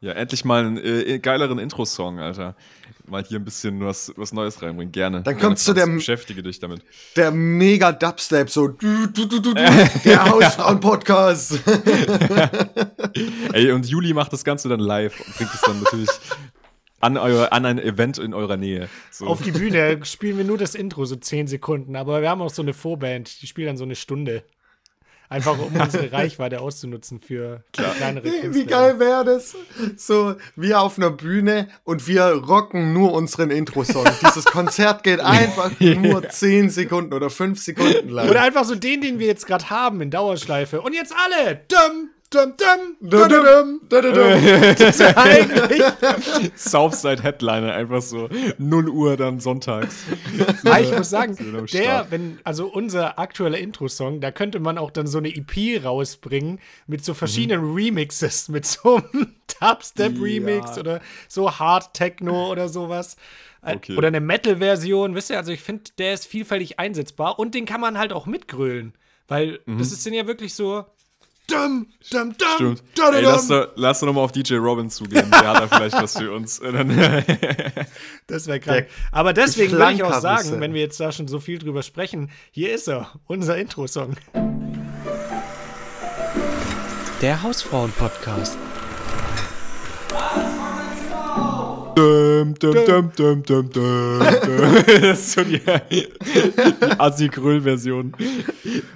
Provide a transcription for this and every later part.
Ja, endlich mal einen äh, geileren Intro-Song, Alter. Mal hier ein bisschen was, was Neues reinbringen. Gerne. Dann kommt zu der. Beschäftige dich damit. Der mega Dubstep, so. Du, du, du, du, der Hausfrauen-Podcast. Ey, und Juli macht das Ganze dann live und bringt es dann natürlich an, euer, an ein Event in eurer Nähe. So. Auf die Bühne spielen wir nur das Intro, so 10 Sekunden. Aber wir haben auch so eine Vorband, die spielt dann so eine Stunde. Einfach um unsere Reichweite auszunutzen für kleinere Künstler. Wie geil wäre das? So, wir auf einer Bühne und wir rocken nur unseren Intro-Song. Dieses Konzert geht einfach nur 10 Sekunden oder 5 Sekunden lang. Oder einfach so den, den wir jetzt gerade haben in Dauerschleife. Und jetzt alle! Dum, Dum, dum, dum, dum, dum, das ist eigentlich Southside Headliner, einfach so 0 Uhr dann sonntags. ah, ich muss sagen, der, wenn, also unser aktueller Intro-Song, da könnte man auch dann so eine EP rausbringen mit so verschiedenen mhm. Remixes, mit so einem Dubstep-Remix ja. oder so Hard Techno oder sowas. Äh, okay. Oder eine Metal-Version, wisst ihr, also ich finde, der ist vielfältig einsetzbar und den kann man halt auch mitgrölen. Weil mhm. das ist ja wirklich so, Dum, dum, dum, Stimmt. Dum, Ey, lass, doch, lass doch nochmal auf DJ Robin zugehen. Der hat da vielleicht was für uns. das wäre krank. Aber deswegen würde ich auch sagen, wenn wir jetzt da schon so viel drüber sprechen, hier ist er, unser Intro-Song. Der Hausfrauen-Podcast. Dum, dum, dum, dum, dum, dum, Das ist so die, die Assi-Gröll-Version.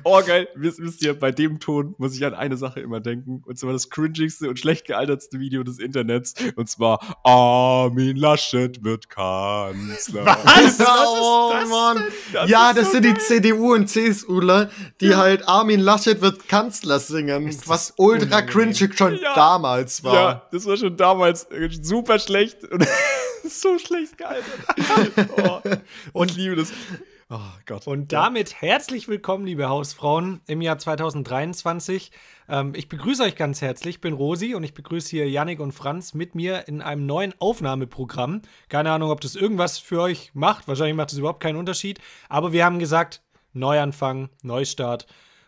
Oh, geil. Wisst, wisst ihr, bei dem Ton muss ich an eine Sache immer denken. Und zwar das cringigste und schlecht gealtertste Video des Internets. Und zwar Armin Laschet wird Kanzler. Was? Oh, das Mann. Das ja, das so sind geil. die CDU und CSUler, die ja. halt Armin Laschet wird Kanzler singen. Was ultra cringig schon ja. damals war. Ja, das war schon damals super schlecht. Und so schlecht gealtert. Oh, und liebe das. Oh Gott. Und damit herzlich willkommen, liebe Hausfrauen, im Jahr 2023. Ähm, ich begrüße euch ganz herzlich. Ich bin Rosi und ich begrüße hier Yannick und Franz mit mir in einem neuen Aufnahmeprogramm. Keine Ahnung, ob das irgendwas für euch macht. Wahrscheinlich macht es überhaupt keinen Unterschied. Aber wir haben gesagt, Neuanfang, Neustart.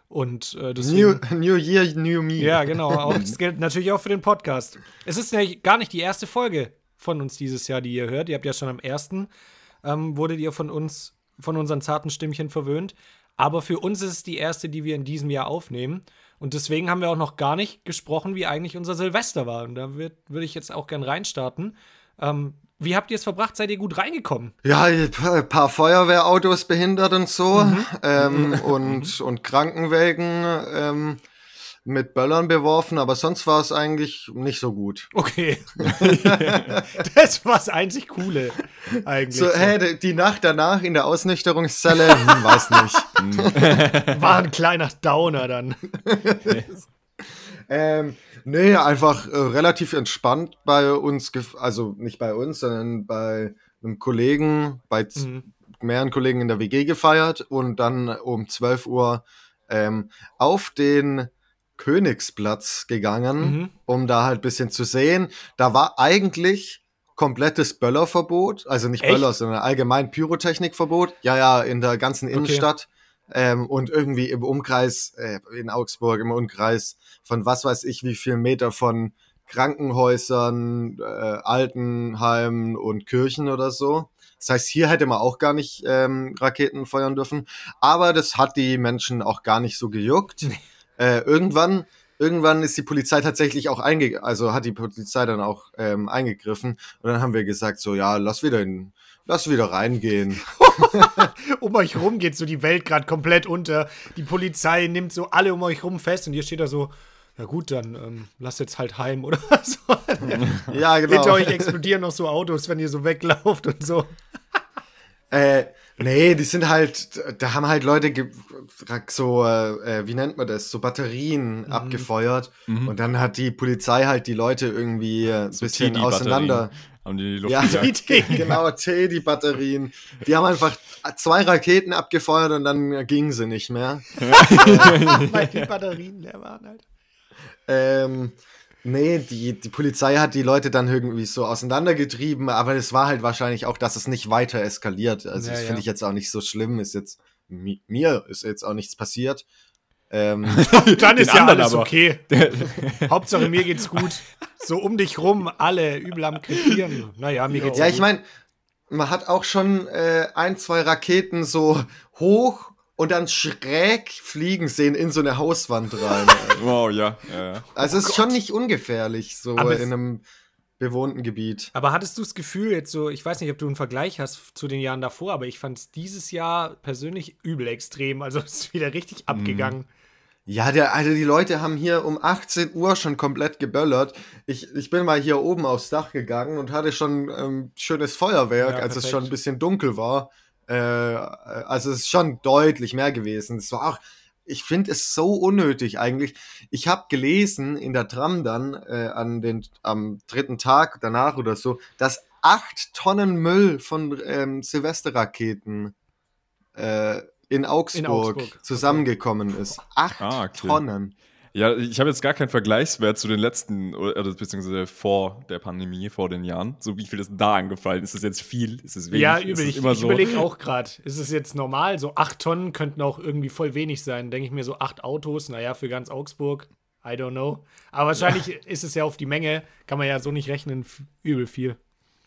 Und äh, deswegen, new, new Year, New Me. Ja, genau. Auch, das gilt natürlich auch für den Podcast. Es ist ja gar nicht die erste Folge von uns dieses Jahr, die ihr hört. Ihr habt ja schon am ersten, ähm, wurdet ihr von uns, von unseren zarten Stimmchen verwöhnt. Aber für uns ist es die erste, die wir in diesem Jahr aufnehmen. Und deswegen haben wir auch noch gar nicht gesprochen, wie eigentlich unser Silvester war. Und da würde ich jetzt auch gern reinstarten. Ähm, wie habt ihr es verbracht? Seid ihr gut reingekommen? Ja, ein paar Feuerwehrautos behindert und so. Mhm. Ähm, mhm. und, und Krankenwägen. Ähm, mit Böllern beworfen, aber sonst war es eigentlich nicht so gut. Okay. das war das einzig Coole eigentlich. So, hey, die Nacht danach in der Ausnüchterungszelle, hm, weiß nicht. war ein kleiner Downer dann. ähm, nee, einfach äh, relativ entspannt bei uns, also nicht bei uns, sondern bei einem Kollegen, bei mhm. mehreren Kollegen in der WG gefeiert und dann um 12 Uhr ähm, auf den Königsplatz gegangen, mhm. um da halt ein bisschen zu sehen. Da war eigentlich komplettes Böllerverbot, also nicht Echt? Böller, sondern allgemein Pyrotechnikverbot. Ja, ja, in der ganzen Innenstadt. Okay. Ähm, und irgendwie im Umkreis, äh, in Augsburg, im Umkreis von was weiß ich, wie viel Meter von Krankenhäusern, äh, Altenheimen und Kirchen oder so. Das heißt, hier hätte man auch gar nicht ähm, Raketen feuern dürfen. Aber das hat die Menschen auch gar nicht so gejuckt. Äh, irgendwann, irgendwann ist die Polizei tatsächlich auch einge, also hat die Polizei dann auch ähm, eingegriffen und dann haben wir gesagt so, ja, lass wieder in, lass wieder reingehen. um euch rum geht so die Welt gerade komplett unter. Die Polizei nimmt so alle um euch rum fest und ihr steht da so, ja gut, dann ähm, lasst jetzt halt heim oder so. ja, genau. Hinter euch explodieren noch so Autos, wenn ihr so weglauft und so. äh, Nee, die sind halt, da haben halt Leute so, äh, wie nennt man das, so Batterien mhm. abgefeuert mhm. und dann hat die Polizei halt die Leute irgendwie äh, ein so bisschen auseinander. Haben die, die Luft ja, die, genau, Teddy-Batterien. Die haben einfach zwei Raketen abgefeuert und dann gingen sie nicht mehr. Weil die Batterien leer waren halt. Ähm, Nee, die, die Polizei hat die Leute dann irgendwie so auseinandergetrieben, aber es war halt wahrscheinlich auch, dass es nicht weiter eskaliert. Also ja, das finde ja. ich jetzt auch nicht so schlimm. Ist jetzt, mir ist jetzt auch nichts passiert. Ähm, Dann ist ja alles aber. okay. Hauptsache mir geht's gut. So um dich rum, alle übel am krepieren. Naja, mir geht's ja, gut. ich meine, man hat auch schon äh, ein, zwei Raketen so hoch und dann schräg fliegen sehen in so eine Hauswand rein. Wow, ja. ja, ja. also es ist schon nicht ungefährlich, so Aber in einem bewohnten Gebiet. Aber hattest du das Gefühl, jetzt so, ich weiß nicht, ob du einen Vergleich hast zu den Jahren davor, aber ich fand es dieses Jahr persönlich übel extrem. Also es ist wieder richtig abgegangen. Ja, der, also die Leute haben hier um 18 Uhr schon komplett geböllert. Ich, ich bin mal hier oben aufs Dach gegangen und hatte schon ähm, schönes Feuerwerk, Ja, als es schon ein bisschen dunkel war. Äh, also es ist schon deutlich mehr gewesen. Es war auch, ich finde es so unnötig eigentlich. Ich habe gelesen in der Tram dann äh, an den, am dritten Tag danach oder so, dass acht Tonnen Müll von ähm, Silvesterraketen äh, in Augsburg, Augsburg, zusammengekommen ist. Acht Ah, okay. Tonnen. Ja, ich habe jetzt gar keinen Vergleichswert zu den letzten, oder beziehungsweise vor der Pandemie, vor den Jahren. So wie viel ist da angefallen? Ist das jetzt viel? Ist es wenig? Ja, übel. es Ich, immer ich so? überlege auch gerade, ist es jetzt normal? So acht Tonnen könnten auch irgendwie voll wenig sein. Denke ich mir so acht Autos, naja, für ganz Augsburg, I don't know. Aber wahrscheinlich ist es ja auf die Menge, kann man ja so nicht rechnen, übel viel.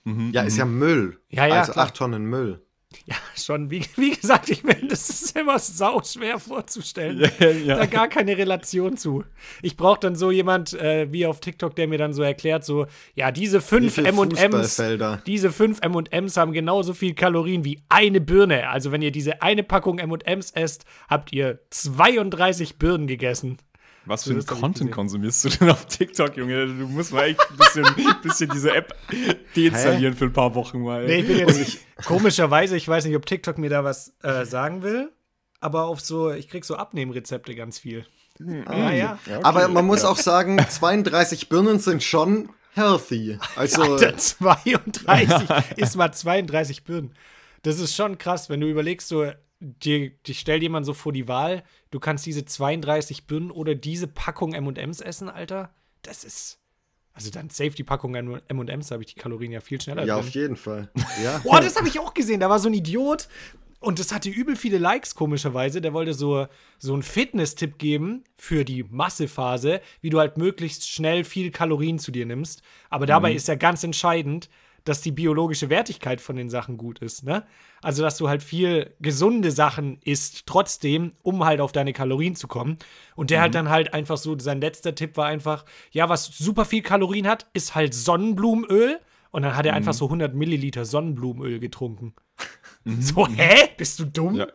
Mhm, Ja, ist ja Müll. Ja, ja, Also klar. acht Tonnen Müll. Ja, schon, wie, wie gesagt, ich finde, das ist immer sau schwer vorzustellen. Ja, ja. Da gar keine Relation zu. Ich brauche dann so jemand äh, wie auf TikTok, der mir dann so erklärt, so, ja, diese fünf M&Ms, diese fünf M&Ms haben genauso viel Kalorien wie eine Birne. Also wenn ihr diese eine Packung M&Ms esst, habt ihr 32 Birnen gegessen. Was für einen Content konsumierst du denn auf TikTok, Junge? Du musst mal echt ein bisschen, bisschen diese App deinstallieren für ein paar Wochen mal. Nee, ich bin jetzt nicht, komischerweise, ich weiß nicht, ob TikTok mir da was äh, sagen will, aber auf so, ich krieg so Abnehmrezepte ganz viel. Ah, ja. Ja, okay. Aber man muss auch sagen, 32 Birnen sind schon healthy. Also, Alter, 32, ist mal 32 Birnen. Das ist schon krass, wenn du überlegst, so, dir, dir stellt jemand so vor die Wahl, du kannst diese 32 Birnen oder diese Packung M&Ms essen, Alter. Das ist, also dann safe die Packung M&Ms, da habe ich die Kalorien ja viel schneller ja, drin. auf jeden Fall. Ja. Boah, das habe ich auch gesehen. Da war so ein Idiot und das hatte übel viele Likes, komischerweise. Der wollte so, so einen Fitness-Tipp geben für die Massephase, wie du halt möglichst schnell viel Kalorien zu dir nimmst. Aber dabei ist ja ganz entscheidend, dass die biologische Wertigkeit von den Sachen gut ist, ne? Also, dass du halt viel gesunde Sachen isst, trotzdem, um halt auf deine Kalorien zu kommen. Und der halt dann halt einfach so, sein letzter Tipp war einfach, ja, was super viel Kalorien hat, ist halt Sonnenblumenöl. Und dann hat er einfach so 100 Milliliter Sonnenblumenöl getrunken. So, hä? Bist du dumm? Ja.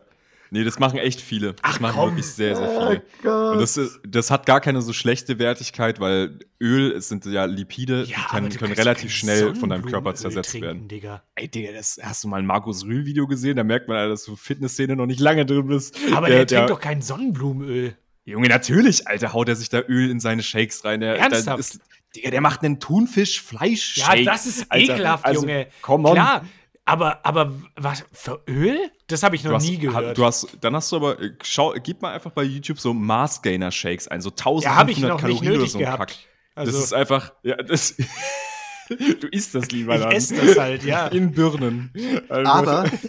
Nee, das machen echt viele. Das Ach, machen komm. wirklich sehr, sehr viele. Und das, ist, das hat gar keine so schlechte Wertigkeit, weil Öl, es sind ja Lipide, die aber können, können relativ schnell von deinem Körper zersetzt trinken, werden. Digga. Ey, Digga, das, hast du mal ein Markus Rühl-Video gesehen? Da merkt man, dass du Fitnessszene noch nicht lange drin bist. Aber der, trinkt doch kein Sonnenblumenöl. Junge, natürlich, Alter, haut er sich da Öl in seine Shakes rein. Der, Ernsthaft? Der ist, Digga, der macht einen Thunfisch-Fleisch-Shake. Ja, das ist Alter. ekelhaft, Also, Junge. Komm on. Klar, aber, aber was, für Öl? Das habe ich noch Du hast, nie gehört. du hast, dann hast du aber, äh, schau, gib mal einfach bei YouTube so Mars Gainer Shakes ein, so 1500 ja, habe ich noch nicht Kalorien oder nötig so ein gehabt. Kack. Also, das ist einfach, ja, das, du isst das lieber ich dann. esse das halt, ja. In Birnen. Also, Aber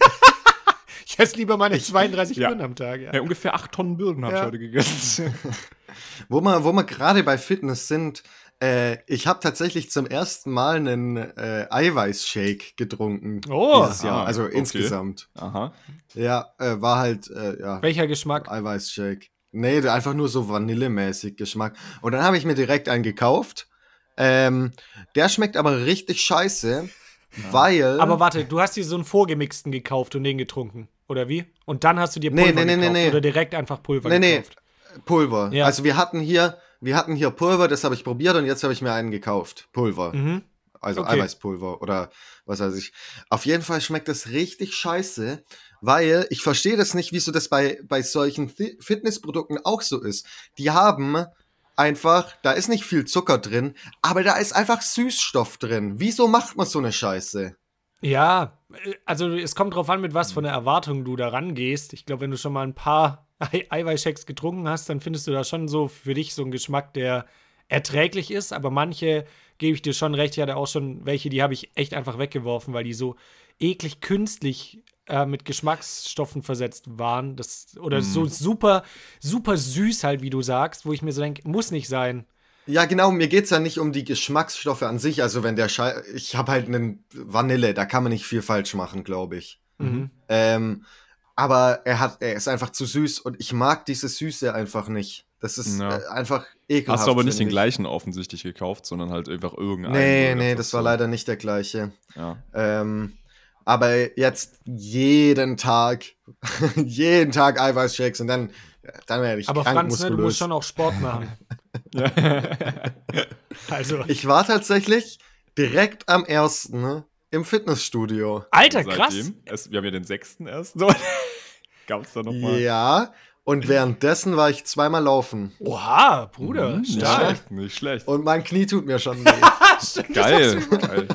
Ich esse lieber meine 32 Ja. Birnen am Tag, ja. Ja, ungefähr 8 Tonnen Birnen habe ich Ja. heute gegessen. wo wir, wo wir gerade bei Fitness sind, äh, ich habe tatsächlich zum ersten Mal einen äh, Eiweißshake getrunken Oh. dieses Jahr. Ah, also okay. insgesamt. Aha. Ja, äh, war halt, äh, ja, Welcher Geschmack? Eiweißshake. Nee, der- einfach nur so vanillemäßig Geschmack. Und dann habe ich mir direkt einen gekauft. Ähm, der schmeckt aber richtig scheiße, weil. Aber warte, du hast dir so einen vorgemixten gekauft und den getrunken, oder wie? Und dann hast du dir Nee, Pulver nee, nee, gekauft nee, nee. oder direkt einfach Pulver Nee, nee. gekauft? Pulver. Ja. Also wir hatten hier, wir hatten hier Pulver, das habe ich probiert und jetzt habe ich mir einen gekauft. Pulver. Mhm. Also Okay. Eiweißpulver oder was weiß ich. Auf jeden Fall schmeckt das richtig scheiße, weil ich verstehe das nicht, wieso das bei, bei solchen Fi- Fitnessprodukten auch so ist. Die haben einfach, da ist nicht viel Zucker drin, aber da ist einfach Süßstoff drin. Wieso macht man so eine Scheiße? Ja, äh, also es kommt drauf an, mit was von der Erwartung du da rangehst. Ich glaube, wenn du schon mal ein paar Ei Eiweißshakes getrunken hast, dann findest du da schon so für dich so einen Geschmack, der erträglich ist. Aber manche, gebe ich dir schon recht, ich hatte auch schon welche, die habe ich echt einfach weggeworfen, weil die so eklig künstlich äh, mit Geschmacksstoffen versetzt waren. Das, oder mm. so super, super süß halt, wie du sagst, wo ich mir so denke, muss nicht sein. Ja, genau, mir geht es ja nicht um die Geschmacksstoffe an sich. Also, wenn der Schei Ich habe halt einen Vanille, da kann man nicht viel falsch machen, glaube ich. Mhm. Ähm, aber er hat, er ist einfach zu süß und ich mag diese Süße einfach nicht. Das ist ja. äh, einfach ekelhaft. Hast du aber nicht den ich. gleichen offensichtlich gekauft, sondern halt einfach irgendeinen. Nee, nee, das war leider nicht der gleiche. Ja. Ähm, aber jetzt jeden Tag, jeden Tag Eiweißshakes und dann, dann werde ich Aber krank, Franz, ne, du musst schon auch Sport machen. also. Ich war tatsächlich direkt am ersten ne, im Fitnessstudio. Alter, krass. Es, wir haben ja den sechsten erst. Gab es da noch mal? Ja, und währenddessen war ich zweimal laufen. Oha, Bruder, mhm, stark. Nicht schlecht, nicht schlecht. Und mein Knie tut mir schon weh. Stimmt, Geil. Geil.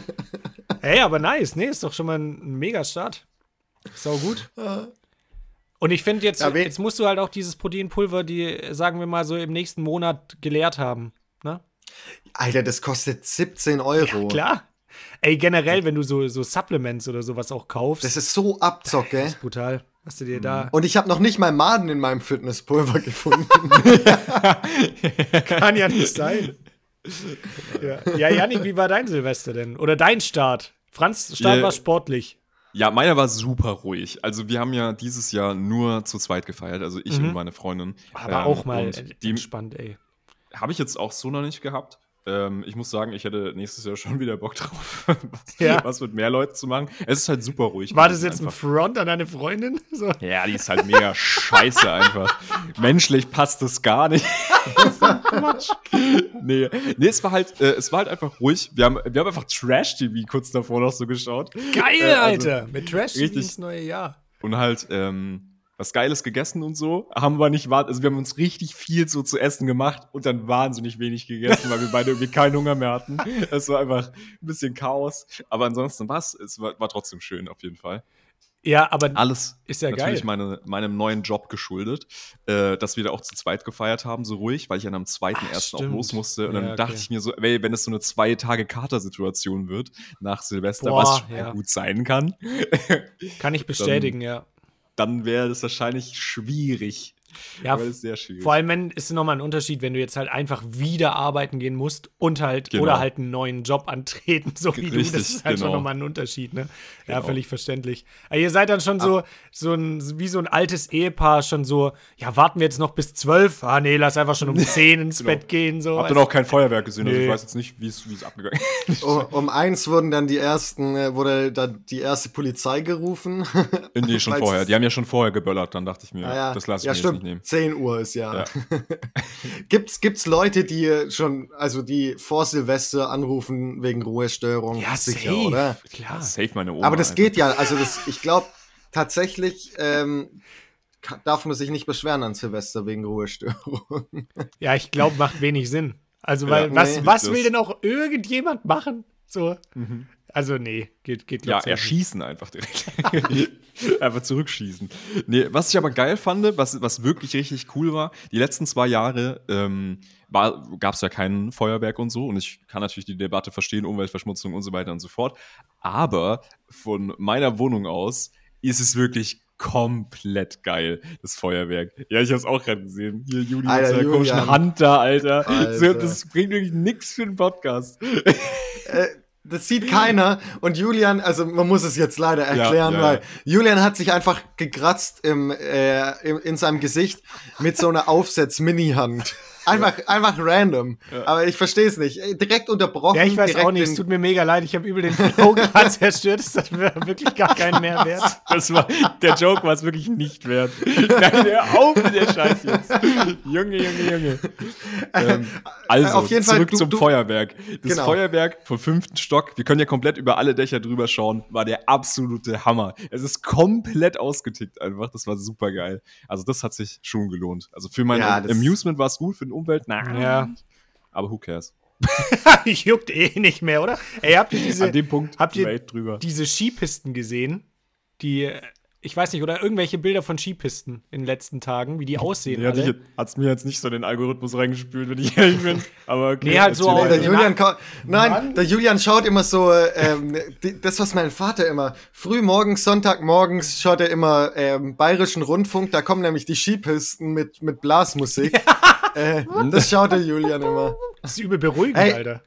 Hey, aber nice. Nee, ist doch schon mal ein, mega Start. Sau gut. Und ich finde jetzt, ja, jetzt musst du halt auch dieses Proteinpulver, die, sagen wir mal, so im nächsten Monat geleert haben. Ne? Alter, das kostet 17 Euro. Ja, klar. Ey, generell, wenn du so, so Supplements oder sowas auch kaufst. Das ist so abzocke. Das ist brutal. Was du dir da. Und ich habe noch nicht mal Maden in meinem Fitnesspulver gefunden. Kann ja nicht sein. Ja. ja, Janik, wie war dein Silvester denn? Oder dein Start? Franz Start yeah. war sportlich. Ja, meiner war super ruhig. Also wir haben ja dieses Jahr nur zu zweit gefeiert, also ich mhm. und meine Freundin. Aber ähm, auch mal entspannt, ey. Habe ich jetzt auch so noch nicht gehabt. Ähm, ich muss sagen, ich hätte nächstes Jahr schon wieder Bock drauf, was, ja. was, mit mehr Leuten zu machen. Es ist halt super ruhig. War das jetzt einfach. ein Front an deine Freundin? So. Ja, die ist halt mega scheiße einfach. Menschlich passt das gar nicht. Quatsch. nee. nee, es war halt, äh, es war halt einfach ruhig. Wir haben, wir haben einfach Trash-TV kurz davor noch so geschaut. Geil, äh, also, Alter. Mit Trash-TV ins neue Jahr. Und halt, ähm, was Geiles gegessen und so, haben aber nicht warten. Also wir haben uns richtig viel so zu essen gemacht und dann wahnsinnig wenig gegessen, weil wir beide irgendwie keinen Hunger mehr hatten. Es war einfach ein bisschen Chaos. Aber ansonsten was, es war, war trotzdem schön auf jeden Fall. Ja, aber alles ist ja natürlich geil. Meine, meinem neuen Job geschuldet, äh, dass wir da auch zu zweit gefeiert haben, so ruhig, weil ich dann am zweiten Ach, ersten auch los musste. Und ja, dann dachte okay. ich mir so, ey, wenn es so eine zwei Tage Kater-Situation wird nach Silvester, Boah, was ja. gut sein kann. Kann ich bestätigen, ja dann wäre es wahrscheinlich schwierig. Ja, sehr schwierig. Vor allem, wenn ist nochmal ein Unterschied, wenn du jetzt halt einfach wieder arbeiten gehen musst und halt genau. oder halt einen neuen Job antreten, so wie Richtig, du. Das ist halt genau. schon nochmal ein Unterschied, ne? Genau. Ja, völlig verständlich. Aber ihr seid dann schon so, so ein, wie so ein altes Ehepaar, schon so, ja, warten wir jetzt noch bis zwölf? Ah, nee, lass einfach schon um zehn ins genau. Bett gehen. So. Habt ihr noch kein Feuerwerk gesehen, nee. also ich weiß jetzt nicht, wie es abgegangen ist. um, um eins wurden dann die ersten, äh, wurde dann die erste Polizei gerufen. nee, schon vorher. Die haben ja schon vorher geböllert, dann dachte ich mir, ah, ja. das lasse ich ja, mir stimmt. nicht nehmen. 10 Uhr ist ja. ja. gibt's, gibt's Leute, die schon, also die vor Silvester anrufen wegen Ruhestörung? Ja, sicher, safe. oder? Klar. Safe meine Oma. Aber das einfach. geht ja, also das, ich glaube tatsächlich ähm, darf man sich nicht beschweren an Silvester wegen Ruhestörung. Ja, ich glaube, macht wenig Sinn. Also, weil, ja, was, nee, was will denn auch irgendjemand machen? So. Mhm. Also, nee, geht, geht Ja, erschießen einfach direkt. einfach zurückschießen. Nee, was ich aber geil fand, was, was wirklich richtig cool war, die letzten zwei Jahre ähm, gab es ja kein Feuerwerk und so. Und ich kann natürlich die Debatte verstehen, Umweltverschmutzung und so weiter und so fort. Aber von meiner Wohnung aus ist es wirklich komplett geil, das Feuerwerk. Ja, ich hab's auch gerade gesehen. Hier, Julian, Alter, Julian. komischen Hunter, Alter. Alter. das bringt wirklich nichts für den Podcast. Äh, das sieht keiner. Und Julian, also man muss es jetzt leider erklären, ja, ja, weil Julian hat sich einfach gekratzt im, äh, im, in seinem Gesicht mit so einer Aufsetz-Mini-Hand. Einfach, einfach random. Ja. Aber ich verstehe es nicht. Direkt unterbrochen. Ja, ich weiß auch nicht. Es tut mir mega leid. Ich habe übel den Flow gerade zerstört. Das hat wirklich gar keinen Mehrwert. Das war, der Joke war es wirklich nicht wert. Nein, hör auf mit der Scheiß jetzt. Junge, Junge, Junge. Ähm, also, Auf jeden zurück du, zum du, Feuerwerk. Das genau. Feuerwerk vom fünften Stock, wir können ja komplett über alle Dächer drüber schauen, war der absolute Hammer. Es ist komplett ausgetickt einfach. Das war super geil. Also, das hat sich schon gelohnt. Also, für mein ja, Amusement war es gut, für den Umwelt, na. Ja. Aber who cares? Juckt eh nicht mehr, oder? Ey, habt ihr diese, An dem Punkt habt ihr diese Skipisten gesehen? Die ich weiß nicht, oder irgendwelche Bilder von Skipisten in den letzten Tagen, wie die aussehen. Ja, alle. hat es mir jetzt nicht so den Algorithmus reingespült, wenn ich ehrlich bin. Aber okay, Nee, halt so auch- Nee, der Julian Mann. Nein, der Julian schaut immer so, ähm, die, das, was mein Vater immer, früh morgens, Sonntagmorgens schaut er immer ähm, bayerischen Rundfunk, da kommen nämlich die Skipisten mit, mit Blasmusik. Äh, das schaut der Julian immer. Das ist übel beruhigend, Ey, Alter.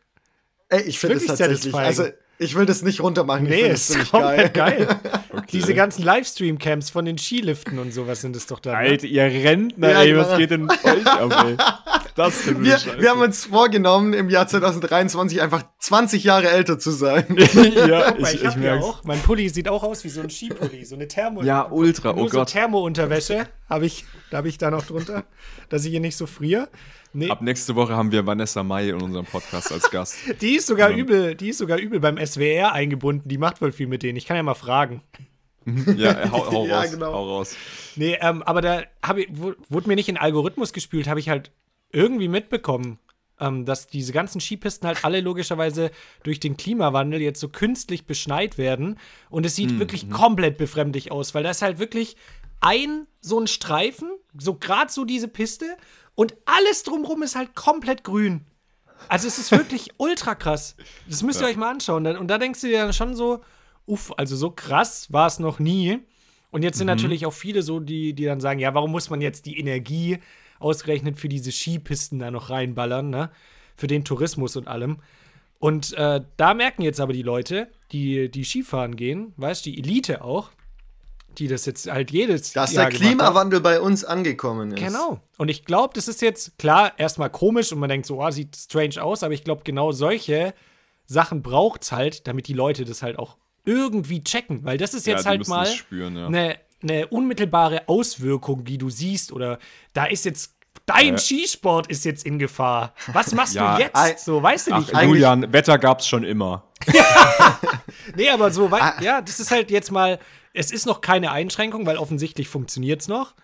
Ey, ich finde es tatsächlich, satisfying. also ich will das nicht runtermachen, ich Nee, das ist geil. geil. Okay. Diese ganzen Livestream-Camps von den Skiliften und sowas sind es doch. Ne? Alter, ihr Rentner, Ja, ey, was genau. geht denn euch ab, ey? Das ist Wir, wir haben uns vorgenommen, im Jahr 2023 einfach 20 Jahre älter zu sein. ja, ich, ich, ich merk's. auch. Mein Pulli sieht auch aus wie so ein Skipulli, so eine Thermo. Ja, ultra, Nur oh so Gott. Thermo-Unterwäsche habe ich, da habe ich da noch drunter, dass ich hier nicht so friere. Nee, Ab nächste Woche haben wir Vanessa Mai in unserem Podcast als Gast. die ist sogar übel, die ist sogar übel beim SWR eingebunden. Die macht wohl viel mit denen. Ich kann ja mal fragen. Ja, äh, hau, hau Ja, raus, genau. hau raus. Nee, ähm, aber da ich, wu- wurde mir nicht in Algorithmus gespült, habe ich halt irgendwie mitbekommen, ähm, dass diese ganzen Skipisten halt alle logischerweise durch den Klimawandel jetzt so künstlich beschneit werden. Und es sieht wirklich komplett befremdlich aus, weil da ist halt wirklich ein so ein Streifen, so gerade so diese Piste, und alles drumrum ist halt komplett grün. Also es ist wirklich ultra krass. Das müsst ihr euch mal anschauen. Und da denkst du dir dann schon so, uff, also so krass war es noch nie. Und jetzt sind natürlich auch viele so, die, die dann sagen, ja, warum muss man jetzt die Energie ausgerechnet für diese Skipisten da noch reinballern, ne? Für den Tourismus und allem. Und äh, da merken jetzt aber die Leute, die, die Skifahren gehen, weißt du, die Elite auch, die das jetzt halt jedes Dass Jahr der. Klimawandel bei uns angekommen ist. Genau. Und ich glaube, das ist jetzt klar erstmal komisch und man denkt so, oh, sieht strange aus, aber ich glaube, genau solche Sachen braucht es halt, damit die Leute das halt auch irgendwie checken. Weil das ist Ja, jetzt die halt mal es spüren, ja. eine eine unmittelbare Auswirkung, die du siehst, oder da ist jetzt. Dein Ja. Skisport ist jetzt in Gefahr. Was machst Ja, du jetzt? so, weißt du nicht. Julian, Wetter gab's schon immer. Nee, aber so, wei- Ah. ja, das ist halt jetzt mal, es ist noch keine Einschränkung, weil offensichtlich funktioniert es noch.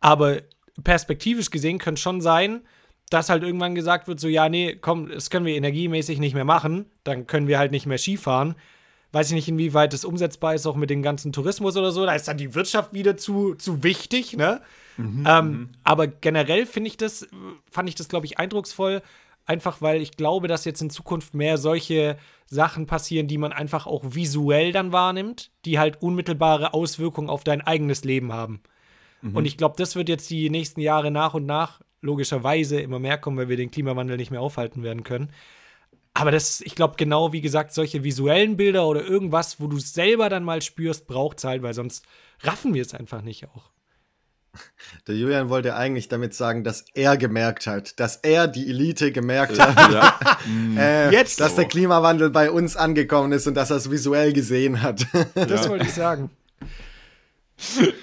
Aber perspektivisch gesehen könnte schon sein, dass halt irgendwann gesagt wird, so, ja, nee, komm, das können wir energiemäßig nicht mehr machen, dann können wir halt nicht mehr Skifahren. Weiß ich nicht, inwieweit das umsetzbar ist, auch mit dem ganzen Tourismus oder so. Da ist dann die Wirtschaft wieder zu, zu wichtig, ne? ähm, aber generell finde ich das, fand ich das, glaube ich, eindrucksvoll, einfach weil ich glaube, dass jetzt in Zukunft mehr solche Sachen passieren, die man einfach auch visuell dann wahrnimmt, die halt unmittelbare Auswirkungen auf dein eigenes Leben haben. Und ich glaube, das wird jetzt die nächsten Jahre nach und nach logischerweise immer mehr kommen, weil wir den Klimawandel nicht mehr aufhalten werden können. Aber das, ich glaube, genau wie gesagt, solche visuellen Bilder oder irgendwas, wo du es selber dann mal spürst, braucht es halt, weil sonst raffen wir es einfach nicht auch. Der Julian wollte eigentlich damit sagen, dass er gemerkt hat, dass er die Elite gemerkt hat, Ja. äh, Jetzt dass so. der Klimawandel bei uns angekommen ist und dass er es visuell gesehen hat. Das Ja. wollte ich sagen.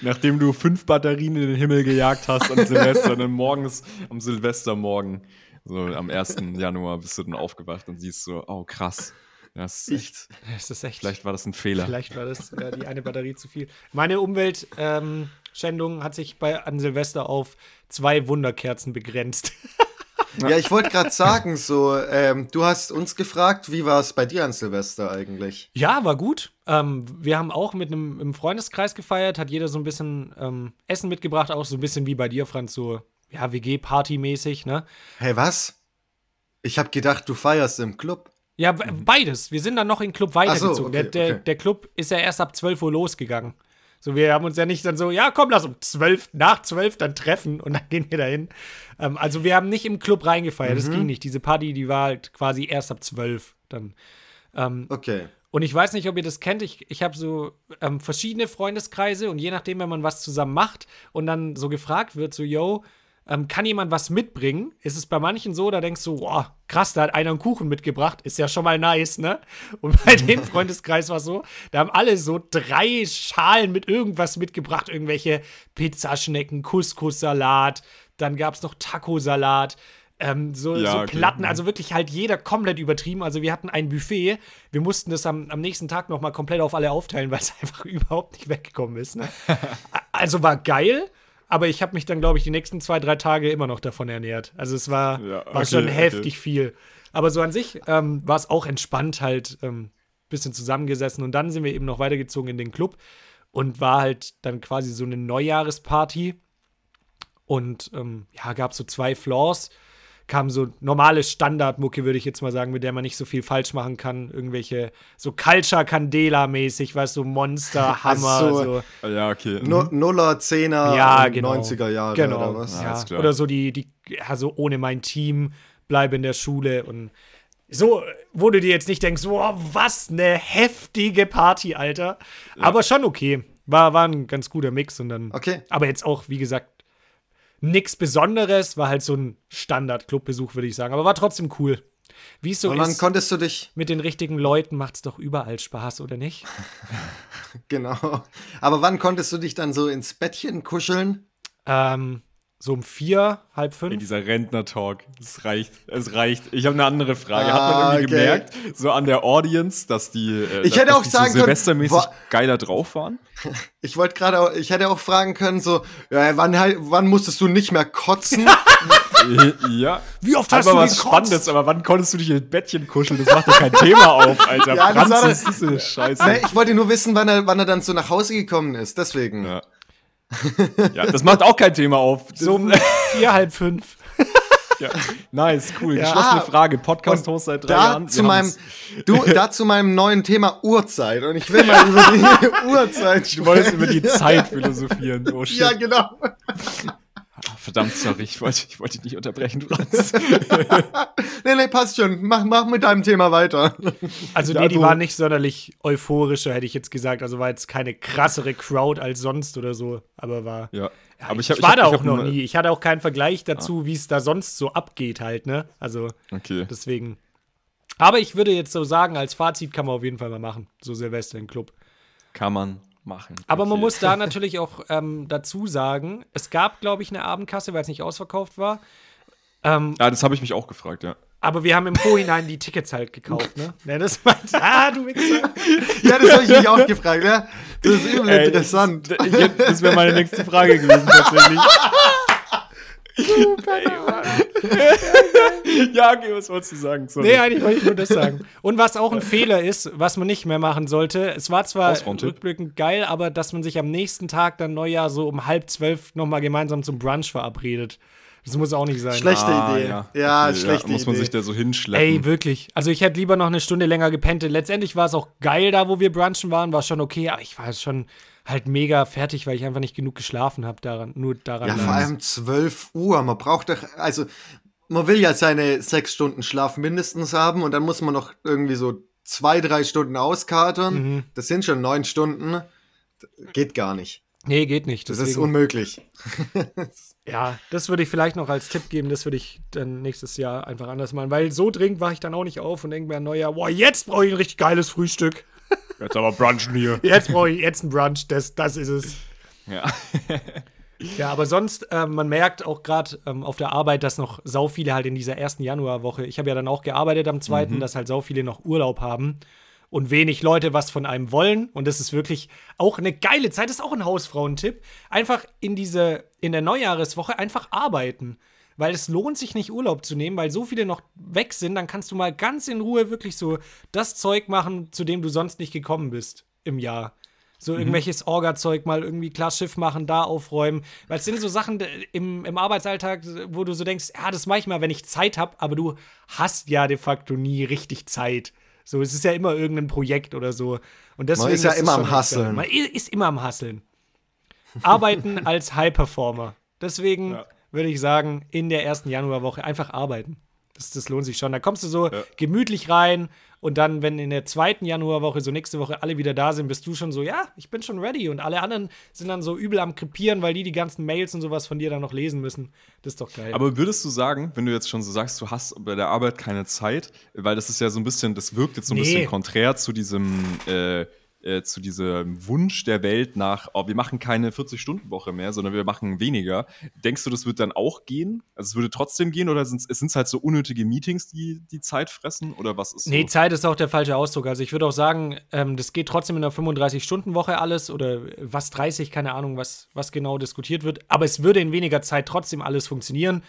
Nachdem du fünf Batterien in den Himmel gejagt hast an Silvester, dann morgens am Silvestermorgen, so am 1. Januar, bist du dann aufgewacht und siehst so, oh krass. Das ist echt, Das ist echt. vielleicht war das ein Fehler. Vielleicht war das äh, die eine Batterie zu viel. Meine Umweltschändung ähm, hat sich bei, an Silvester auf zwei Wunderkerzen begrenzt. ja, ich wollte gerade sagen, so, ähm, du hast uns gefragt, wie war es bei dir an Silvester eigentlich? Ja, war gut. Ähm, wir haben auch mit einem im Freundeskreis gefeiert, hat jeder so ein bisschen ähm, Essen mitgebracht, auch so ein bisschen wie bei dir, Franz, so ja, WG-Party-mäßig, ne? Hey, was? Ich habe gedacht, du feierst im Club. Ja, be- beides. Wir sind dann noch in den Club weitergezogen. okay, der, der, okay. der Club ist ja erst ab 12 Uhr losgegangen. So, wir haben uns ja nicht dann so, ja, komm, lass um 12, nach 12 dann treffen und dann gehen wir dahin. Ähm, also, wir haben nicht im Club reingefeiert, das ging nicht. Diese Party, die war halt quasi erst ab 12 dann. Ähm, Okay. und ich weiß nicht, ob ihr das kennt. Ich, ich habe so ähm, verschiedene Freundeskreise und je nachdem, wenn man was zusammen macht und dann so gefragt wird, so, yo, ähm, kann jemand was mitbringen? Ist es bei manchen so, da denkst du, boah, krass, da hat einer einen Kuchen mitgebracht, ist ja schon mal nice, ne? Und bei dem Freundeskreis war es so, da haben alle so drei Schalen mit irgendwas mitgebracht, irgendwelche Pizzaschnecken, Couscous-Salat, dann gab es noch Taco-Salat. Ähm, so, Ja, so okay. Platten, Mhm. also wirklich halt jeder komplett übertrieben. Also wir hatten ein Buffet, wir mussten das am, am nächsten Tag noch mal komplett auf alle aufteilen, weil es einfach überhaupt nicht weggekommen ist. Ne? also war geil, aber ich habe mich dann, glaube ich, die nächsten zwei, drei Tage immer noch davon ernährt. Also es war, Ja, war okay, schon okay. heftig viel. Aber so an sich ähm, war es auch entspannt halt, ähm, bisschen zusammengesessen und dann sind wir eben noch weitergezogen in den Club. und war halt dann quasi so eine Neujahresparty. Und ähm, ja, gab so zwei Floors kam so normale Standardmucke, würde ich jetzt mal sagen, mit der man nicht so viel falsch machen kann. Irgendwelche so Culture Candela-mäßig, weißt du, so Monster, Hammer, so. so. Ja, okay. No, Nuller, Zehner, ja, genau. 90er Jahre genau. oder was? Ja, oder so die, die, also ohne mein Team, bleibe in der Schule und so, wo du dir jetzt nicht denkst, wow, was eine heftige Party, Alter. Ja. Aber schon okay. War, war ein ganz guter Mix und dann. Okay. Aber jetzt auch, wie gesagt, nichts Besonderes, war halt so ein Standard-Clubbesuch, würde ich sagen. Aber war trotzdem cool. Wie es so Und ist. wann konntest du dich. Mit den richtigen Leuten macht es doch überall Spaß, oder nicht? genau. Aber wann konntest du dich dann so ins Bettchen kuscheln? Ähm, so um vier, halb fünf. Ey, dieser Rentner-Talk. Es reicht. Es reicht. Ich habe eine andere Frage. Ah, Hat man irgendwie okay. gemerkt, so an der Audience, dass die, äh, ich hätte dass auch die sagen so silvestermäßig können, geiler drauf waren? Ich wollte gerade, ich hätte auch fragen können, so, ja, wann, wann musstest du nicht mehr kotzen? ja. Wie oft hast aber du was Spannendes, aber wann konntest du dich in Bettchen kuscheln? Das macht doch kein Thema auf, Alter. Ja, Franz, das, das ist eine Scheiße. Nee, ich wollte nur wissen, wann er, wann er dann so nach Hause gekommen ist, deswegen. Ja. Ja, das macht auch kein Thema auf. So um vier, halb fünf. Ja. Nice, cool. Ja. Geschlossene ah, Frage. Podcast-Host seit drei da Jahren. Zu meinem, du, da zu meinem neuen Thema Uhrzeit. Und ich will mal über die Uhrzeit Du wolltest über die Zeit philosophieren. Oh shit. Ja, genau. Verdammt, sorry, ich wollte, ich wollte dich nicht unterbrechen, Franz. nee, nee, passt schon. Mach, mach mit deinem Thema weiter. Also, nee, die war nicht sonderlich euphorischer, hätte ich jetzt gesagt. Also war jetzt keine krassere Crowd als sonst oder so. Aber war. Ja. ja aber ich, hab, ich war ich hab, da auch noch nie. Ich hatte auch keinen Vergleich dazu, ah. wie es da sonst so abgeht, halt, ne? Also, okay. deswegen. Aber ich würde jetzt so sagen, als Fazit kann man auf jeden Fall mal machen. So Silvester im Club. Kann man machen. Aber okay. man muss da natürlich auch ähm, dazu sagen, es gab, glaube ich, eine Abendkasse, weil es nicht ausverkauft war. Ähm, ja, das habe ich mich auch gefragt, ja. Aber wir haben im Vorhinein die Tickets halt gekauft, ne? Ja, das meint, ah, du Wichser. ja, das habe ich mich auch gefragt, ja. Das ist übel Ey, interessant. Das, das wäre meine nächste Frage gewesen, tatsächlich. Super, ja, okay, was wolltest du sagen? Sorry. Nee, eigentlich wollte ich nur das sagen. Und was auch ein Fehler ist, was man nicht mehr machen sollte, es war zwar rückblickend geil, aber dass man sich am nächsten Tag dann Neujahr so um halb zwölf nochmal gemeinsam zum Brunch verabredet. Das muss auch nicht sein. Schlechte ah, Idee. Ja, ja okay, schlechte ja, Muss man Idee. sich da so hinschleppen. Ey, wirklich. Also ich hätte lieber noch eine Stunde länger gepennt. Letztendlich war es auch geil da, wo wir brunchen waren, war schon okay, aber ich war schon halt mega fertig, weil ich einfach nicht genug geschlafen habe daran, nur daran. Ja, vor allem 12 Uhr. Man braucht doch, also man will ja seine sechs Stunden Schlaf mindestens haben und dann muss man noch irgendwie so zwei, drei Stunden auskatern. Mhm. Das sind schon neun Stunden. Geht gar nicht. Nee, geht nicht. Deswegen. Das ist unmöglich. ja, das würde ich vielleicht noch als Tipp geben. Das würde ich dann nächstes Jahr einfach anders machen. Weil so dringend wache ich dann auch nicht auf und denke mir ein Neujahr, boah, jetzt brauche ich ein richtig geiles Frühstück. Jetzt aber brunchen hier. Jetzt brauche ich jetzt ein Brunch, das, das ist es. Ja. Ja, aber sonst, ähm, man merkt auch gerade ähm, auf der Arbeit, dass noch sau viele halt in dieser ersten Januarwoche, ich habe ja dann auch gearbeitet am zweiten, mhm. dass halt sau viele noch Urlaub haben und wenig Leute was von einem wollen. Und das ist wirklich auch eine geile Zeit, das ist auch ein Hausfrauentipp. Einfach in diese, in der Neujahreswoche einfach arbeiten. Weil es lohnt sich nicht, Urlaub zu nehmen, weil so viele noch weg sind, dann kannst du mal ganz in Ruhe wirklich so das Zeug machen, zu dem du sonst nicht gekommen bist im Jahr. So mhm. irgendwelches Orga-Zeug mal irgendwie klar Schiff machen, da aufräumen. Weil es sind so Sachen im, im Arbeitsalltag, wo du so denkst, ja, das mache ich mal, wenn ich Zeit habe, aber du hast ja de facto nie richtig Zeit. So, es ist ja immer irgendein Projekt oder so. Und deswegen Man ist ja ist immer am Hasseln. Man ist immer am Hasseln. Arbeiten als High-Performer. Deswegen ja. Würde ich sagen, in der ersten Januarwoche einfach arbeiten. Das, das lohnt sich schon. Da kommst du so ja. gemütlich rein und dann, wenn in der zweiten Januarwoche, so nächste Woche, alle wieder da sind, bist du schon so, ja, ich bin schon ready. Und alle anderen sind dann so übel am Krepieren, weil die die ganzen Mails und sowas von dir dann noch lesen müssen. Das ist doch geil. Aber würdest du sagen, wenn du jetzt schon so sagst, du hast bei der Arbeit keine Zeit, weil das ist ja so ein bisschen, das wirkt jetzt so ein nee. bisschen konträr zu diesem äh, äh, zu diesem Wunsch der Welt nach, oh, wir machen keine 40-Stunden-Woche mehr, sondern wir machen weniger. Denkst du, das wird dann auch gehen? Also es würde trotzdem gehen oder sind es halt so unnötige Meetings, die die Zeit fressen oder was ist Nee, so? Zeit ist auch der falsche Ausdruck. Also ich würde auch sagen, ähm, das geht trotzdem in einer 35-Stunden-Woche alles oder was 30, keine Ahnung, was, was genau diskutiert wird. Aber es würde in weniger Zeit trotzdem alles funktionieren.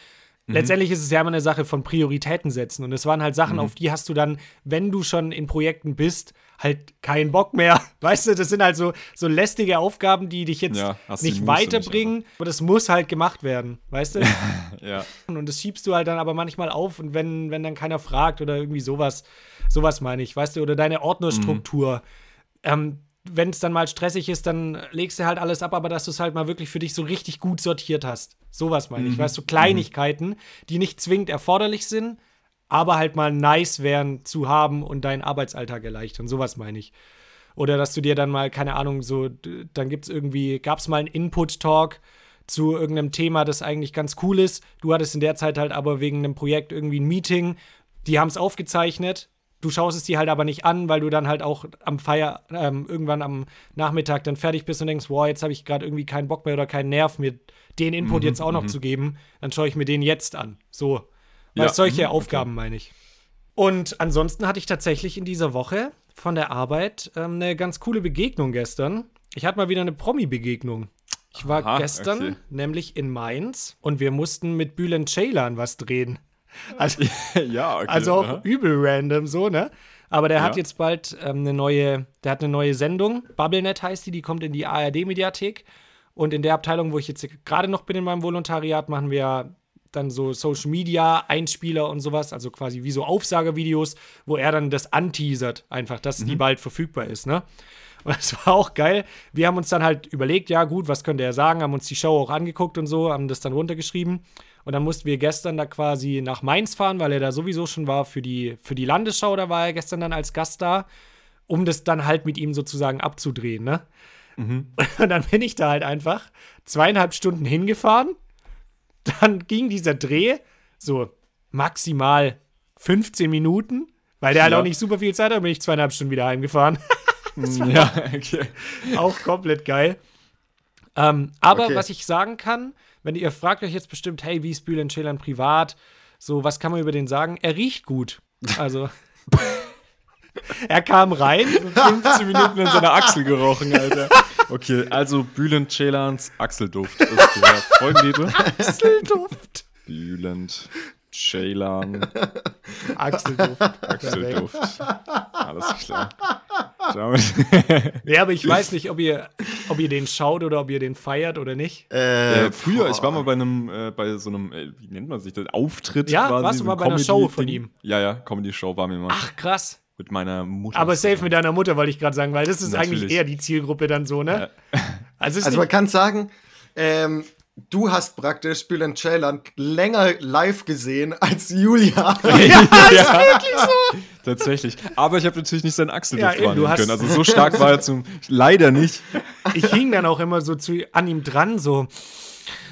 Letztendlich ist es ja immer eine Sache von Prioritäten setzen. Und es waren halt Sachen, Mhm. auf die hast du dann, wenn du schon in Projekten bist, halt keinen Bock mehr. Weißt du, das sind halt so, so lästige Aufgaben, die dich jetzt Ja, nicht Muße nicht weiterbringen. aber das muss halt gemacht werden, weißt du? Ja. Und das schiebst du halt dann aber manchmal auf und wenn, wenn dann keiner fragt oder irgendwie sowas, sowas meine ich, weißt du, oder deine Ordnerstruktur. Ähm, wenn es dann mal stressig ist, dann legst du halt alles ab, aber dass du es halt mal wirklich für dich so richtig gut sortiert hast. Sowas meine ich, weißt du, Kleinigkeiten, die nicht zwingend erforderlich sind, aber halt mal nice wären zu haben und deinen Arbeitsalltag erleichtern. Sowas meine ich. Oder dass du dir dann mal, keine Ahnung, so, dann gibt es irgendwie, gab es mal einen Input-Talk zu irgendeinem Thema, das eigentlich ganz cool ist. Du hattest in der Zeit halt aber wegen einem Projekt irgendwie ein Meeting. Die haben es aufgezeichnet. Du schaust es dir halt aber nicht an, weil du dann halt auch am Feier, ähm, irgendwann am Nachmittag dann fertig bist und denkst, wow, jetzt habe ich gerade irgendwie keinen Bock mehr oder keinen Nerv, mir den Input jetzt auch noch zu geben. Dann schaue ich mir den jetzt an. So. Ja, Weißt, solche mhm, okay. Aufgaben meine ich. Und ansonsten hatte ich tatsächlich in dieser Woche von der Arbeit ähm, eine ganz coole Begegnung gestern. Ich hatte mal wieder eine Promi-Begegnung. Ich war Aha, gestern okay. nämlich in Mainz und wir mussten mit Bülent Ceylan was drehen. Also, ja, okay. also auch aha. übel random so, ne? Aber der hat Ja. jetzt bald ähm, eine neue, der hat eine neue Sendung, BubbleNet heißt die, die kommt in die ARD-Mediathek. Und in der Abteilung, wo ich jetzt gerade noch bin in meinem Volontariat, machen wir dann so Social Media, Einspieler und sowas, also quasi wie so Aufsagervideos, wo er dann das anteasert, einfach, dass die bald verfügbar ist, ne? Und das war auch geil. Wir haben uns dann halt überlegt, ja gut, was könnte er sagen, haben uns die Show auch angeguckt und so, haben das dann runtergeschrieben. Und dann mussten wir gestern da quasi nach Mainz fahren, weil er da sowieso schon war für die, für die Landesschau, da war er gestern dann als Gast da, um das dann halt mit ihm sozusagen abzudrehen, ne? Und dann bin ich da halt einfach zweieinhalb Stunden hingefahren. Dann ging dieser Dreh so maximal 15 Minuten, weil der halt Ja. auch nicht super viel Zeit hat, bin ich zweieinhalb Stunden wieder heimgefahren. Ja, okay. auch komplett geil. Ähm, aber Okay. was ich sagen kann, wenn ihr fragt euch jetzt bestimmt, hey, wie ist Bülent Ceylan privat? So, was kann man über den sagen? Er riecht gut. Also, er kam rein. 15 Minuten in seiner Achsel gerochen, Alter. Okay, also Bülent Celans Achselduft ist der Folgenliebe. Achselduft. Bülent Ceylan Achselduft. Achselduft. Alles klar. Ja, aber ich weiß nicht, ob ihr, ob ihr den schaut oder ob ihr den feiert oder nicht. Äh, Äh, früher, boah. ich war mal bei einem, äh, bei so einem, äh, wie nennt man sich das, Auftritt Ja, quasi. warst du mal bei einer Show von ihm? Ja, ja, Comedy-Show war mir mal. Ach, krass. Mit meiner Mutter. Aber safe mit deiner Mutter, wollte ich gerade sagen, weil das ist eigentlich Natürlich. eher die Zielgruppe dann so, ne? Also, es ist Also man kann sagen, ähm, du hast praktisch Bülent Ceylan länger live gesehen als Julia. ja, ist wirklich so. Tatsächlich. Aber ich habe natürlich nicht seinen Achselduft Ja, eben, du wahrnehmen hast- können. Also so stark war er zum. Leider nicht. ich hing dann auch immer so zu, an ihm dran, so,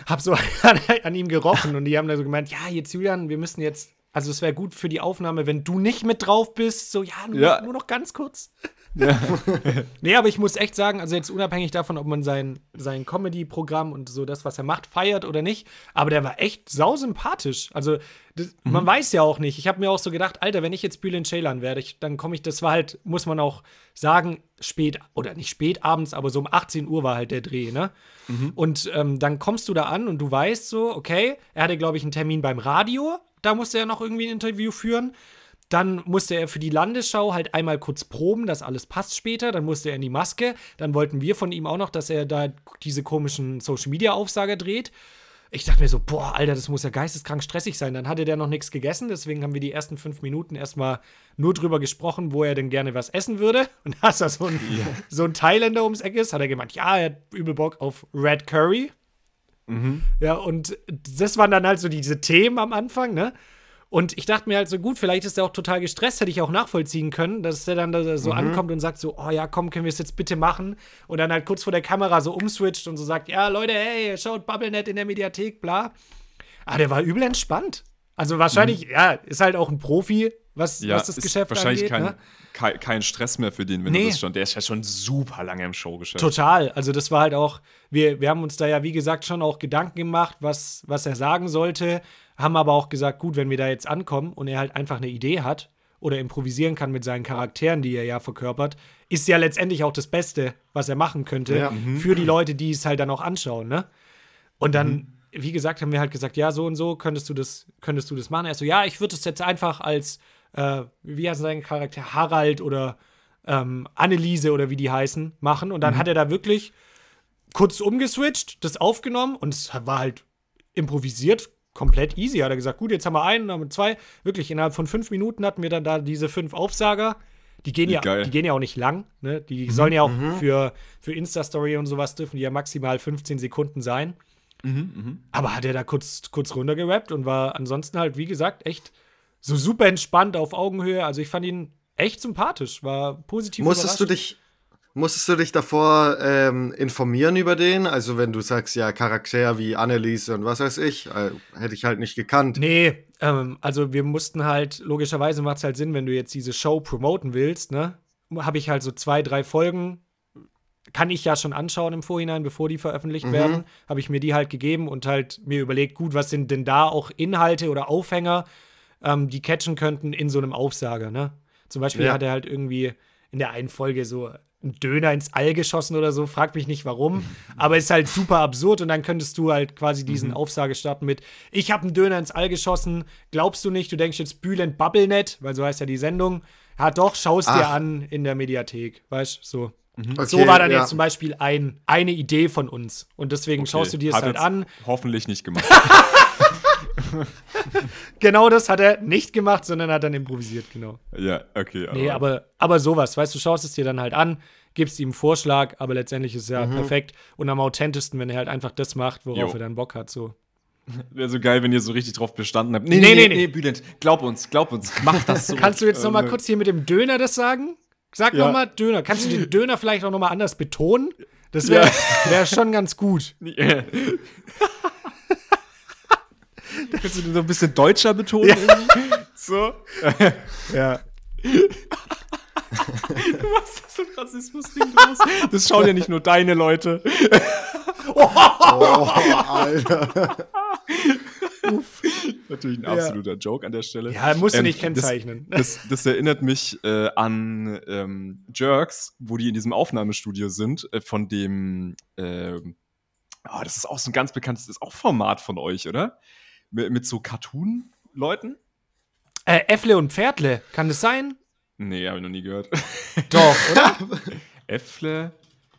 hab so an, an ihm gerochen und die haben dann so gemeint, ja, jetzt Julian, wir müssen jetzt, also es wäre gut für die Aufnahme, wenn du nicht mit drauf bist, so, ja, nur, Ja. nur noch ganz kurz. nee, aber ich muss echt sagen, also jetzt unabhängig davon, ob man sein, sein Comedy-Programm und so das, was er macht, feiert oder nicht, aber der war echt sausympathisch. Also das, man weiß ja auch nicht. Ich habe mir auch so gedacht, Alter, wenn ich jetzt Bülent Ceylan werde, ich, dann komme ich, das war halt, muss man auch sagen, spät, oder nicht spät abends, aber so um 18 Uhr war halt der Dreh, ne? Und ähm, dann kommst du da an und du weißt so, okay, er hatte, glaube ich, einen Termin beim Radio, da musste er noch irgendwie ein Interview führen. Dann musste er für die Landesschau halt einmal kurz proben, dass alles passt später. Dann musste er in die Maske. Dann wollten wir von ihm auch noch, dass er da diese komischen Social-Media-Aufsager dreht. Ich dachte mir so, boah, Alter, das muss ja geisteskrank stressig sein. Dann hatte der noch nichts gegessen, deswegen haben wir die ersten fünf Minuten erstmal nur drüber gesprochen, wo er denn gerne was essen würde. Und als da so ein, so ein Thailänder ums Eck ist, hat er gemeint, ja, er hat übel Bock auf Red Curry. Ja, und das waren dann halt so diese Themen am Anfang, ne? Und ich dachte mir halt so, gut, vielleicht ist er auch total gestresst, hätte ich auch nachvollziehen können, dass er dann da so ankommt und sagt so, oh ja, komm, können wir es jetzt bitte machen? Und dann halt kurz vor der Kamera so umswitcht und so sagt, ja, Leute, hey, schaut BubbleNet in der Mediathek, bla. Ah, der war übel entspannt. Also wahrscheinlich, ja, ist halt auch ein Profi, was, Ja, was das Geschäft wahrscheinlich angeht. kein, ne? kein, kein Stress mehr für den, wenn Nee. du das schon. Der ist ja schon super lange im Showgeschäft. Total. Also das war halt auch, wir, wir haben uns da ja, wie gesagt, schon auch Gedanken gemacht, was, was er sagen sollte, haben aber auch gesagt, gut, wenn wir da jetzt ankommen und er halt einfach eine Idee hat oder improvisieren kann mit seinen Charakteren, die er ja verkörpert, ist ja letztendlich auch das Beste, was er machen könnte Ja. für die Leute, die es halt dann auch anschauen, ne? Und dann wie gesagt, haben wir halt gesagt, ja, so und so könntest du das, könntest du das machen. Er so, ja, ich würde es jetzt einfach als, äh, wie heißt sein Charakter, Harald oder ähm, Anneliese oder wie die heißen, machen. Und dann mhm. hat er da wirklich kurz umgeswitcht, das aufgenommen und es war halt improvisiert, komplett easy. Hat er gesagt, gut, jetzt haben wir einen, dann haben wir zwei. Wirklich, innerhalb von fünf Minuten hatten wir dann da diese fünf Aufsager. Die gehen, ja, die gehen ja auch nicht lang. Ne? Die mhm. sollen ja auch mhm. für, für Insta-Story und sowas dürfen die ja maximal 15 Sekunden sein. Mhm, mh. Aber hat er da kurz, kurz runtergerappt und war ansonsten halt, wie gesagt, echt so super entspannt auf Augenhöhe. Also ich fand ihn echt sympathisch, war positiv. Musstest du dich, musstest du dich davor ähm, informieren über den? Also wenn du sagst, ja, Charakter wie Anneliese und was weiß ich, äh, hätte ich halt nicht gekannt. Nee, ähm, also wir mussten halt, logischerweise macht es halt Sinn, wenn du jetzt diese Show promoten willst, ne? Habe ich halt so zwei, drei Folgen kann ich ja schon anschauen im Vorhinein, bevor die veröffentlicht mhm. werden. Habe ich mir die halt gegeben und halt mir überlegt, gut, was sind denn da auch Inhalte oder Aufhänger, ähm, die catchen könnten in so einem Aufsager, ne? Zum Beispiel ja. hat er halt irgendwie in der einen Folge so einen Döner ins All geschossen oder so, frag mich nicht warum, aber ist halt super absurd und dann könntest du halt quasi diesen mhm. Aufsage starten mit ich habe einen Döner ins All geschossen, glaubst du nicht, du denkst jetzt Bülent Bubblenet, weil so heißt ja die Sendung. Ja, doch, schau es dir an in der Mediathek, weißt du, so. Mhm. Okay, so war dann ja. jetzt zum Beispiel ein, eine Idee von uns. Und deswegen okay. schaust du dir es halt an. Hoffentlich nicht gemacht. genau das hat er nicht gemacht, sondern hat dann improvisiert, genau. Ja, okay. Aber nee, aber, aber sowas, weißt du, schaust es dir dann halt an, gibst ihm einen Vorschlag, aber letztendlich ist ja mhm. perfekt und am authentischsten, wenn er halt einfach das macht, worauf jo. er dann Bock hat, so. Wäre so geil, wenn ihr so richtig drauf bestanden habt. Nee, nee, nee, nee, nee Bülent, glaub uns, glaub uns, mach das so. Kannst du jetzt noch mal äh, kurz hier mit dem Döner das sagen? Sag ja. noch mal Döner. Kannst du den Döner vielleicht auch noch mal anders betonen? Das wäre ja. wär schon ganz gut. Yeah. Kannst du den so ein bisschen deutscher betonen? Ja. Irgendwie? So. ja. Du machst das so ein Rassismus-Ding draus. Das schauen ja nicht nur deine Leute. Oh, Alter. Uff. Natürlich ein absoluter ja. Joke an der Stelle. Ja, musst du ähm, nicht kennzeichnen. Das, das, das erinnert mich äh, an ähm, Jerks, wo die in diesem Aufnahmestudio sind, äh, von dem, äh, oh, das ist auch so ein ganz bekanntes, das ist auch Format von euch, oder? Mit, mit so Cartoon-Leuten? Äh, Äffle und Pferdle, kann das sein? Nee, habe ich noch nie gehört. Doch, oder? Äffle,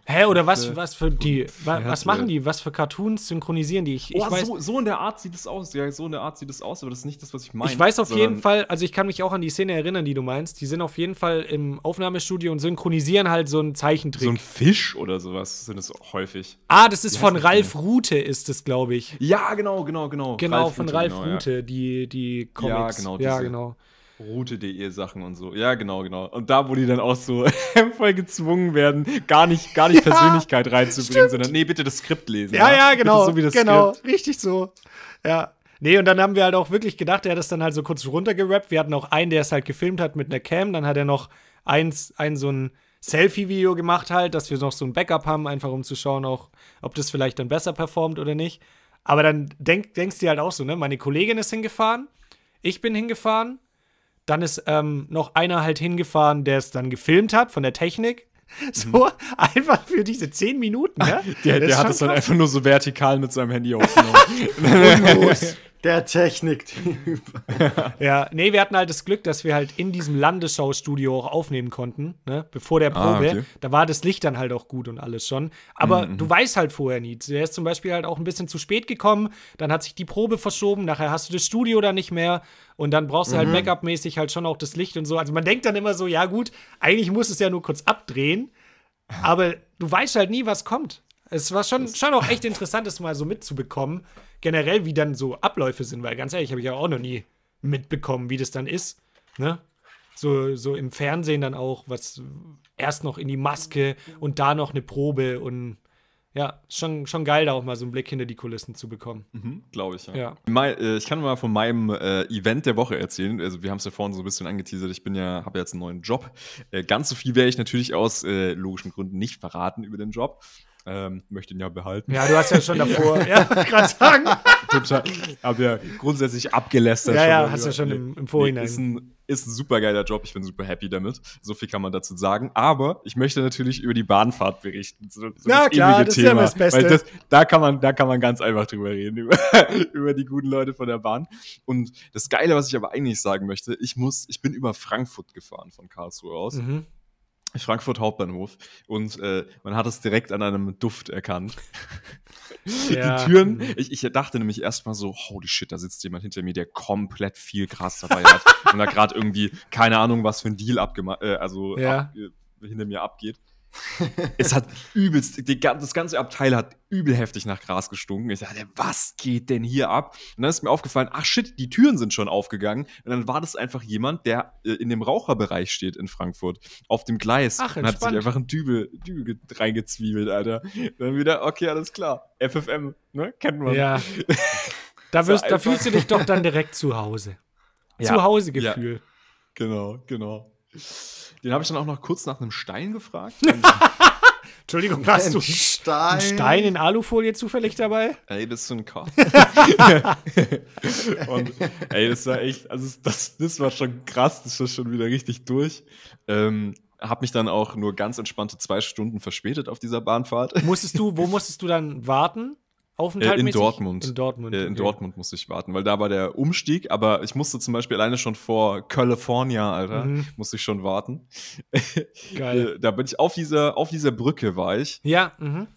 Hä, oder was, was für die, was, was machen die, was für Cartoons synchronisieren die? Ich, ich oh, weiß, so, so, in der Art sieht es aus, ja, so in der Art sieht es aus, aber das ist nicht das, was ich meine. Ich weiß auf jeden Fall, also ich kann mich auch an die Szene erinnern, die du meinst. Die sind auf jeden Fall im Aufnahmestudio und synchronisieren halt so einen Zeichentrick. So ein Fisch oder sowas sind es häufig. Ah, das ist von Ralf Rute, ist es, glaube ich. Ja, genau, genau, genau. Genau, Ralf von Ralf genau, Rute, ja. die, die Comics. Ja, genau. Ja, genau. Route.de Sachen und so. Ja, genau, genau. Und da, wo die dann auch so voll gezwungen werden, gar nicht, gar nicht ja, Persönlichkeit reinzubringen, stimmt. sondern nee, bitte das Skript lesen. Ja, ja, genau. So wie das genau, Skript. richtig so. Ja. Nee, und dann haben wir halt auch wirklich gedacht, er hat das dann halt so kurz runtergerappt. Wir hatten auch einen, der es halt gefilmt hat mit einer Cam. Dann hat er noch eins, ein so ein Selfie-Video gemacht halt, dass wir noch so ein Backup haben, einfach um zu schauen auch, ob das vielleicht dann besser performt oder nicht. Aber dann denk, denkst du halt auch so, ne? Meine Kollegin ist hingefahren, ich bin hingefahren, dann ist ähm, noch einer halt hingefahren, der es dann gefilmt hat von der Technik. So, mhm. einfach für diese zehn Minuten, ne? Der, der hat es dann einfach nur so vertikal mit seinem Handy aufgenommen. Der Techniktyp. ja, nee, wir hatten halt das Glück, dass wir halt in diesem Landesschaustudio auch aufnehmen konnten, ne? Bevor der ah, Probe. Ah, okay. Da war das Licht dann halt auch gut und alles schon. Aber mhm. du weißt halt vorher nie. Der ist zum Beispiel halt auch ein bisschen zu spät gekommen, dann hat sich die Probe verschoben, nachher hast du das Studio da nicht mehr und dann brauchst du halt mhm. Backup-mäßig halt schon auch das Licht und so. Also man denkt dann immer so, ja gut, eigentlich muss es ja nur kurz abdrehen, aber du weißt halt nie, was kommt. Es war schon, schon auch echt interessant, das mal so mitzubekommen generell, wie dann so Abläufe sind, weil ganz ehrlich, habe ich ja auch noch nie mitbekommen, wie das dann ist. Ne? So, so im Fernsehen dann auch, was erst noch in die Maske und da noch eine Probe und ja, schon, schon geil, da auch mal so einen Blick hinter die Kulissen zu bekommen. Mhm, Glaube ich, ja. ja. Mein, äh, ich kann mal von meinem äh, Event der Woche erzählen. Also, wir haben es ja vorhin so ein bisschen angeteasert. Ich bin ja, habe ja jetzt einen neuen Job. Äh, ganz so viel werde ich natürlich aus äh, logischen Gründen nicht verraten über den Job. Ähm, möchte ihn ja behalten. Ja, du hast ja schon davor, ja, gerade sagen. Hab ja grundsätzlich abgelästert. Ja, ja, hast über- ja schon im- im Vorhinein. Nee, ist, ein, ist ein super geiler Job. Ich bin super happy damit. So viel kann man dazu sagen. Aber ich möchte natürlich über die Bahnfahrt berichten. So, so Na klar, ewige das ist ja das Beste. Weil das, da, kann man, da kann man ganz einfach drüber reden, über, über die guten Leute von der Bahn. Und das Geile, was ich aber eigentlich sagen möchte, ich muss, ich bin über Frankfurt gefahren von Karlsruhe aus. Mhm. Frankfurt Hauptbahnhof und äh, man hat es direkt an einem Duft erkannt. Ja. Die Türen, Mhm. ich, ich dachte nämlich erstmal so, holy shit, da sitzt jemand hinter mir, der komplett viel Gras dabei hat und da gerade irgendwie keine Ahnung, was für ein Deal abgemacht, äh, also Ja. ab, äh, hinter mir abgeht. Es hat übelst, die, das ganze Abteil hat übel heftig nach Gras gestunken. Ich dachte, was geht denn hier ab? Und dann ist mir aufgefallen, ach shit, die Türen sind schon aufgegangen. Und dann war das einfach jemand, der äh, in dem Raucherbereich steht in Frankfurt, auf dem Gleis. Ach, und hat sich entspannt. einfach ein Dübel, Dübel ge- reingezwiebelt, Alter. Dann wieder, okay, alles klar. FFM, ne? Kennt man. Ja. Da, wirst, da fühlst du dich doch dann direkt zu Hause. Ja. Zuhause-Gefühl. Genau, genau. Den habe ich dann auch noch kurz nach einem Stein gefragt. Entschuldigung, hast du Ein Stein. einen Stein in Alufolie zufällig dabei? Ey, das ist so ein Kopf. und ey, das war echt, also das, das war schon krass, das war schon wieder richtig durch. Ähm, hab mich dann auch nur ganz entspannte zwei Stunden verspätet auf dieser Bahnfahrt. Musstest du, wo musstest du dann warten? Äh, Aufenthaltmäßig? in Dortmund. In Dortmund. Äh, in okay. Dortmund musste ich warten, weil da war der Umstieg, aber ich musste zum Beispiel alleine schon vor California, Alter, Mhm. musste ich schon warten. Geil. Äh, da bin ich auf dieser, auf dieser Brücke war ich. Ja, mhm.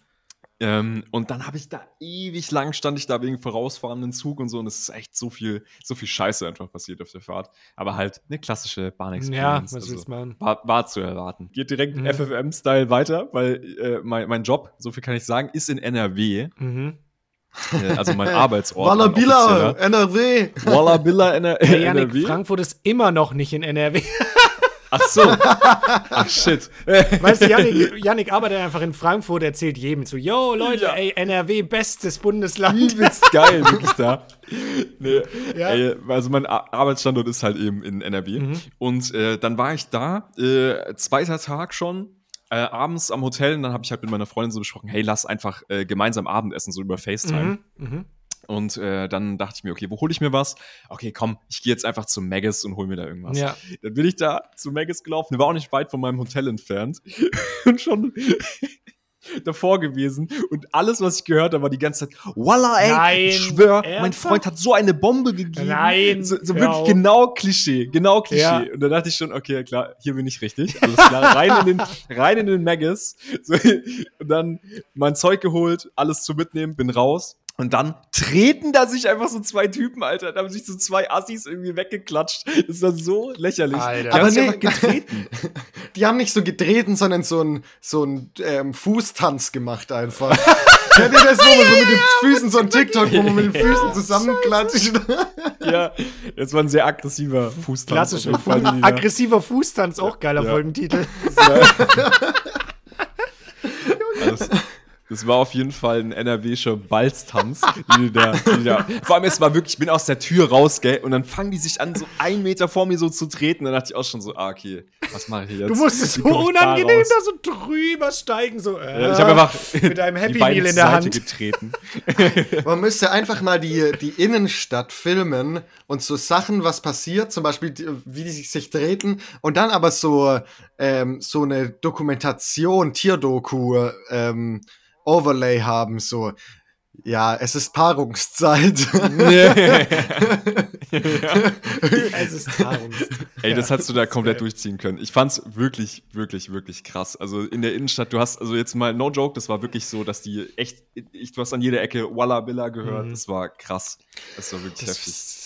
Ähm, und dann habe ich da ewig lang stand ich da wegen vorausfahrenden Zug und so und es ist echt so viel, so viel Scheiße einfach passiert auf der Fahrt. Aber halt eine klassische Bahn-Experience. Ja, was willst du machen? war, war zu erwarten. Geht direkt Mhm. FFM-Style weiter, weil äh, mein, mein Job, so viel kann ich sagen, ist in NRW. Mhm. Äh, also mein Arbeitsort. Wallabilla. NRW. Wallabilla NR Hey, Janik, NRW. Frankfurt ist immer noch nicht in NRW. Ach so. Ach shit. Weißt du, Janik, Janik arbeitet einfach in Frankfurt, erzählt jedem zu, yo, Leute, Ja. ey, NRW, bestes Bundesland. Übelst geil, wirklich da. Nee, Ja. ey, also mein Ar- Arbeitsstandort ist halt eben in NRW. Mhm. Und äh, dann war ich da, äh, zweiter Tag schon, äh, abends am Hotel. Und dann habe ich halt mit meiner Freundin so besprochen, hey, lass einfach äh, gemeinsam Abendessen, so über FaceTime. Mhm. Mhm. Und äh, dann dachte ich mir, okay, wo hole ich mir was? Okay, komm, ich gehe jetzt einfach zu Maggis und hol mir da irgendwas. Ja. Dann bin ich da zu Maggis gelaufen, der war auch nicht weit von meinem Hotel entfernt. und schon davor gewesen. Und alles, was ich gehört habe, war die ganze Zeit, Walla, ey, Nein, ich schwör, mein? Freund hat so eine Bombe gegeben. Nein, So, so wirklich auf. genau Klischee, genau Klischee. Ja. Und dann dachte ich schon, okay, klar, hier bin ich richtig. Alles klar, rein in den, rein in den Maggis. So, und dann mein Zeug geholt, alles zu mitnehmen, bin raus. Und dann treten da sich einfach so zwei Typen, Alter. Da haben sich so zwei Assis irgendwie weggeklatscht. Das war so lächerlich. Alter. Die haben Aber nee. getreten. Die haben nicht so getreten, sondern so ein so ein ähm, Fußtanz gemacht einfach. Kennt ihr das, wo man so mit den Füßen so ein TikTok, wo man mit den Füßen zusammenklatscht? ja, das war ein sehr aggressiver Fußtanz. Klassischer auf jeden Fall, Fu den die da- aggressiver Fußtanz, auch geiler Ja. Folgentitel. Das, das war auf jeden Fall ein NRWscher Balztanz. Die da, die da, vor allem, es war wirklich, ich bin aus der Tür raus, gell, und dann fangen die sich an, so einen Meter vor mir so zu treten. Dann dachte ich auch schon so, ah, okay, was mache ich jetzt? Du musstest so da unangenehm raus? da so drüber steigen, so. Äh, Ja, ich habe einfach mit einem Happy Meal in der Seite Hand. getreten. Man müsste einfach mal die, die Innenstadt filmen und so Sachen, was passiert, zum Beispiel, wie die sich, sich treten und dann aber so, ähm, so eine Dokumentation, Tierdoku, ähm, Overlay haben, so, ja, es ist Paarungszeit. Es ist Paarungs. Ey, das hast du da komplett durchziehen können. Ich fand's wirklich, wirklich, wirklich krass. Also in der Innenstadt, du hast, also jetzt mal no joke, das war wirklich so, dass die echt, ich, du hast an jeder Ecke Walla Billa gehört. Mhm. Das war krass. Das war wirklich heftig. Das,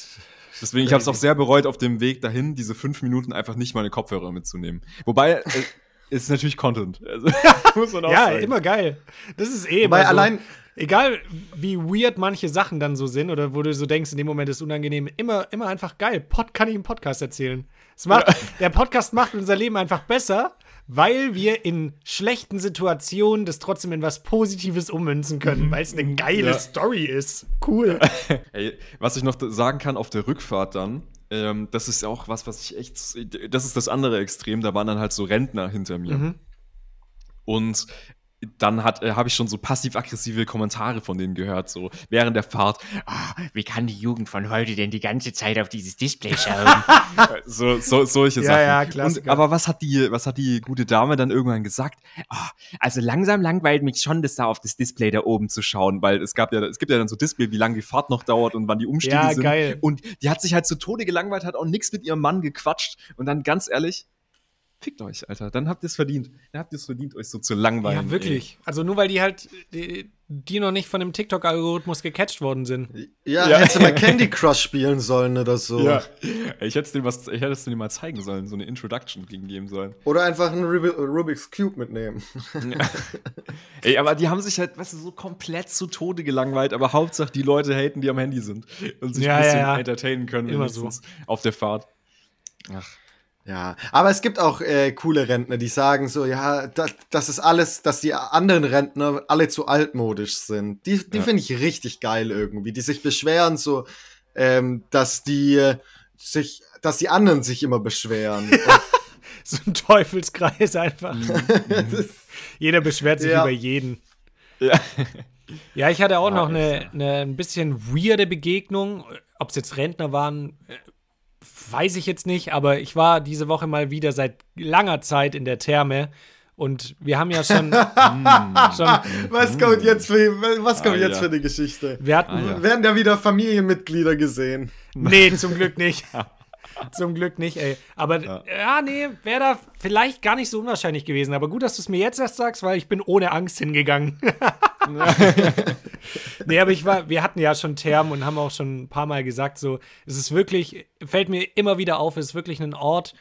Deswegen, ich habe es auch sehr bereut, auf dem Weg dahin, diese fünf Minuten einfach nicht meine Kopfhörer mitzunehmen. Wobei, äh, ist natürlich Content. Also, muss man auch ja, sagen. immer geil. Das ist eh Weil immer so. allein, Egal wie weird manche Sachen dann so sind oder wo du so denkst, in dem Moment ist es unangenehm, immer, immer einfach geil. Pod kann ich im Podcast erzählen. Es macht, Der Podcast macht unser Leben einfach besser, weil wir in schlechten Situationen das trotzdem in was Positives ummünzen können, weil es eine geile Ja. Story ist. Cool. Ey, was ich noch sagen kann auf der Rückfahrt dann, ähm, das ist ja auch was, was ich echt, das ist das andere Extrem, da waren dann halt so Rentner hinter mir. Mhm. Und dann äh, habe ich schon so passiv-aggressive Kommentare von denen gehört, so während der Fahrt. Oh, wie kann die Jugend von heute denn die ganze Zeit auf dieses Display schauen? so, so, solche Ja, Sachen. ja, Klassiker. Und, aber was hat, die, was hat die gute Dame dann irgendwann gesagt? Ah, also langsam langweilt mich schon, das da auf das Display da oben zu schauen, weil es gab ja, es gibt ja dann so Display, wie lange die Fahrt noch dauert und wann die Umstiege Ja, sind. geil. Und die hat sich halt zu Tode gelangweilt, hat auch nichts mit ihrem Mann gequatscht. Und dann ganz ehrlich, fickt euch, Alter. Dann habt ihr es verdient. Dann habt ihr es verdient, euch so zu langweilen. Ja, wirklich. Also nur weil die halt, die, die noch nicht von dem TikTok-Algorithmus gecatcht worden sind. Ja, Ja. hättest du mal Candy Crush spielen sollen oder so. Ey. Ja. Ich hätte es dir dir mal zeigen sollen, so eine Introduction gegen geben sollen. Oder einfach einen Rub Rubik's Cube mitnehmen. Ey, aber die haben sich halt, weißt du, so komplett zu Tode gelangweilt, aber Hauptsache die Leute haten, die am Handy sind und sich Ja, ein bisschen ja, ja. entertainen können, Immer wenigstens auf der Fahrt. Ach. Ja, aber es gibt auch äh, coole Rentner, die sagen so, ja, das, das ist alles, dass die anderen Rentner alle zu altmodisch sind. Die, die Ja. finde ich richtig geil irgendwie, die sich beschweren so, ähm, dass die sich, dass die anderen sich immer beschweren. So ein Teufelskreis einfach. Jeder beschwert sich Ja. über jeden. Ja. Ja, ich hatte auch Ja, noch eine, eine ein bisschen weirde Begegnung. Ob es jetzt Rentner waren, äh, weiß ich jetzt nicht, aber ich war diese Woche mal wieder seit langer Zeit in der Therme und wir haben ja schon, schon was kommt jetzt für, was kommt Ah, jetzt ja. für eine Geschichte? wir hatten, Ah, ja. Werden da wieder Familienmitglieder gesehen? nee, zum Glück nicht. Zum Glück nicht, ey. Aber ja, Ja. nee, wäre da vielleicht gar nicht so unwahrscheinlich gewesen. Aber gut, dass du es mir jetzt erst sagst, weil ich bin ohne Angst hingegangen. nee, aber ich war, wir hatten ja schon Thermen und haben auch schon ein paar Mal gesagt, so, es ist wirklich, fällt mir immer wieder auf, es ist wirklich ein Ort,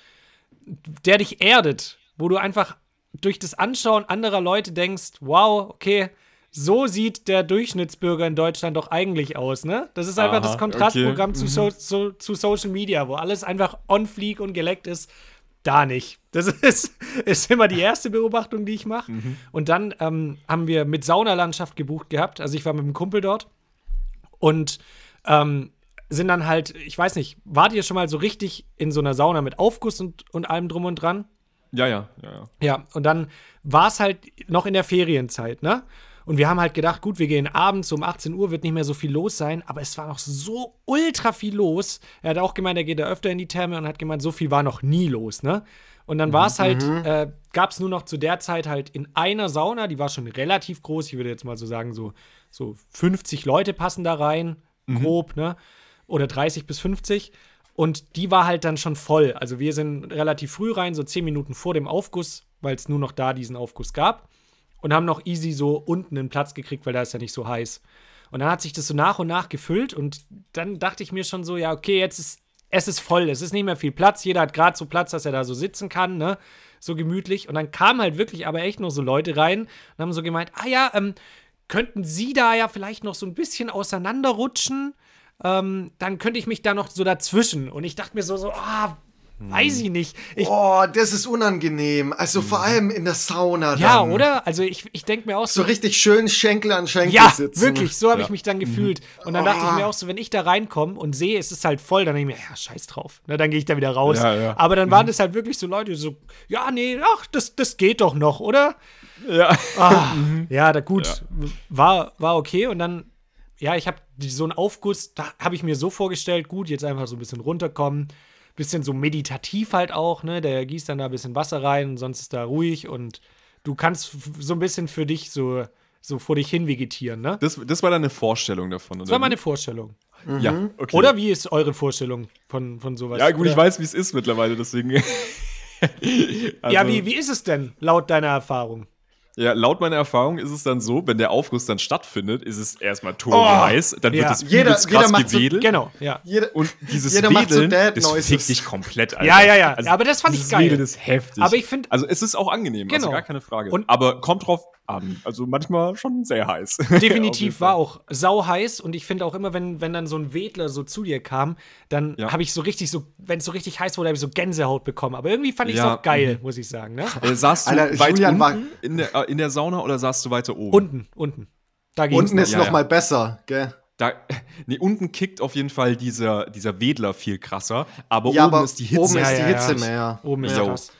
der dich erdet, wo du einfach durch das Anschauen anderer Leute denkst, wow, okay, so sieht der Durchschnittsbürger in Deutschland doch eigentlich aus, ne? Das ist einfach Aha, das Kontrastprogramm okay. zu, so, so, zu Social Media, wo alles einfach on fleek und geleckt ist. Da nicht. Das ist, ist immer die erste Beobachtung, die ich mache. Und dann ähm, haben wir mit Saunalandschaft gebucht gehabt. Also ich war mit einem Kumpel dort und ähm, sind dann halt, ich weiß nicht, wart ihr schon mal so richtig in so einer Sauna mit Aufguss und, und allem drum und dran? Ja, ja, ja, ja. Ja, und dann war es halt noch in der Ferienzeit, ne? Und wir haben halt gedacht, gut, wir gehen abends um 18 Uhr, wird nicht mehr so viel los sein, aber es war noch so ultra viel los. Er hat auch gemeint, er geht da öfter in die Therme und hat gemeint, so viel war noch nie los, ne? Und dann war es halt, äh, gab es nur noch zu der Zeit halt in einer Sauna, die war schon relativ groß, ich würde jetzt mal so sagen, so, so 50 Leute passen da rein, grob, ne? Oder 30 bis 50. Und die war halt dann schon voll. Also wir sind relativ früh rein, so 10 Minuten vor dem Aufguss, weil es nur noch da diesen Aufguss gab. Und haben noch easy so unten einen Platz gekriegt, weil da ist ja nicht so heiß. Und dann hat sich das so nach und nach gefüllt und dann dachte ich mir schon so, ja, okay, jetzt ist es ist voll, es ist nicht mehr viel Platz, jeder hat gerade so Platz, dass er da so sitzen kann, ne? So gemütlich. Und dann kamen halt wirklich aber echt noch so Leute rein und haben so gemeint, ah ja, ähm, könnten Sie da ja vielleicht noch so ein bisschen auseinanderrutschen? Ähm, dann könnte ich mich da noch so dazwischen. Und ich dachte mir so, so, ah, weiß ich nicht. Ich, Oh, das ist unangenehm. Also vor allem in der Sauna. ja, dann. oder? Also ich, ich denke mir auch So so, richtig schön Schenkel an Schenkel Ja, sitzen. wirklich, so habe Ja. ich mich dann gefühlt. Und dann dachte ich Oh. mir auch so, wenn ich da reinkomme und sehe, es ist halt voll, dann denke ich mir, ja, scheiß drauf. Na, dann gehe ich da wieder raus. Ja, ja. Aber dann waren das halt wirklich so Leute, so, ja, nee, ach, das, das geht doch noch, oder? Ja. Ah, ja, da gut, war, war okay. Und dann, ja, ich habe so einen Aufguss, da habe ich mir so vorgestellt, gut, jetzt einfach so ein bisschen runterkommen. Bisschen so meditativ halt auch, ne? Der gießt dann da ein bisschen Wasser rein und sonst ist da ruhig und du kannst so ein bisschen für dich so, so vor dich hin vegetieren, ne? Das, das war deine Vorstellung davon, oder? Das war meine? Vorstellung. Ja, okay. Oder wie ist eure Vorstellung von, von sowas? Ja, gut, ich Oder- weiß, wie es ist mittlerweile, deswegen. Ja, Also, wie, wie ist es denn, laut deiner Erfahrung? Ja, laut meiner Erfahrung ist es dann so, wenn der Aufguss dann stattfindet, ist es erstmal turboheiß, dann wird Ja. es Jeder- übelst jeder krass macht so- gewedelt. Genau, ja. Jeder, Und dieses Jeder so Wedeln, Dad das fickt dich komplett, Alter. Ja, ja, ja. Also, Aber das fand ich geil. Wedeln ist heftig. Aber ich find- Also es ist auch angenehm, also Genau. gar keine Frage. Und- Aber kommt drauf an. Also manchmal schon sehr heiß. Definitiv war auch sau heiß und ich finde auch immer, wenn, wenn dann so ein Wedler so zu dir kam, dann Ja. habe ich so richtig so, wenn es so richtig heiß wurde, habe ich so Gänsehaut bekommen. Aber irgendwie fand ich es Ja, auch geil, muss ich sagen. Ne? Äh, saßt du Alter, weit Julian war- unten in der, in der Sauna oder saßt du weiter oben? Unten, unten. Unten noch. ist Ja, noch ja. mal besser, gell? Da, nee, unten kickt auf jeden Fall dieser, dieser Wedler viel krasser, aber Ja, oben aber ist die Hitze. oben ist die. Hitze mehr. Oben ist Ja. krass.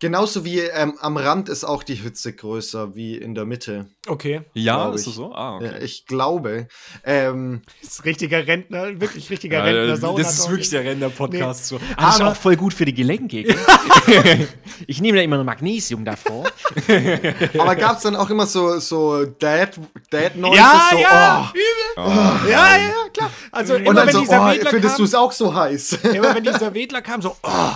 Genauso wie ähm, am Rand ist auch die Hitze größer wie in der Mitte. Okay. Ja, ist das so? Ah, Ja, okay. ich glaube. Ähm, Das ist richtiger Rentner, wirklich richtiger Ja, Rentner. Sauna das ist wirklich der Render-Podcast. So. Ah, das ist Aber- auch voll gut für die Gelenke. gell? ich nehme da immer noch Magnesium davor. aber gab es dann auch immer so, so Dad, Dad Noises? Ja, so, ja, Oh. übel. Ja, ja, klar. Also immer Und dann wenn so, dieser oh, Wedler findest du kam, es auch so heiß? immer wenn dieser Wedler kam, so, oh,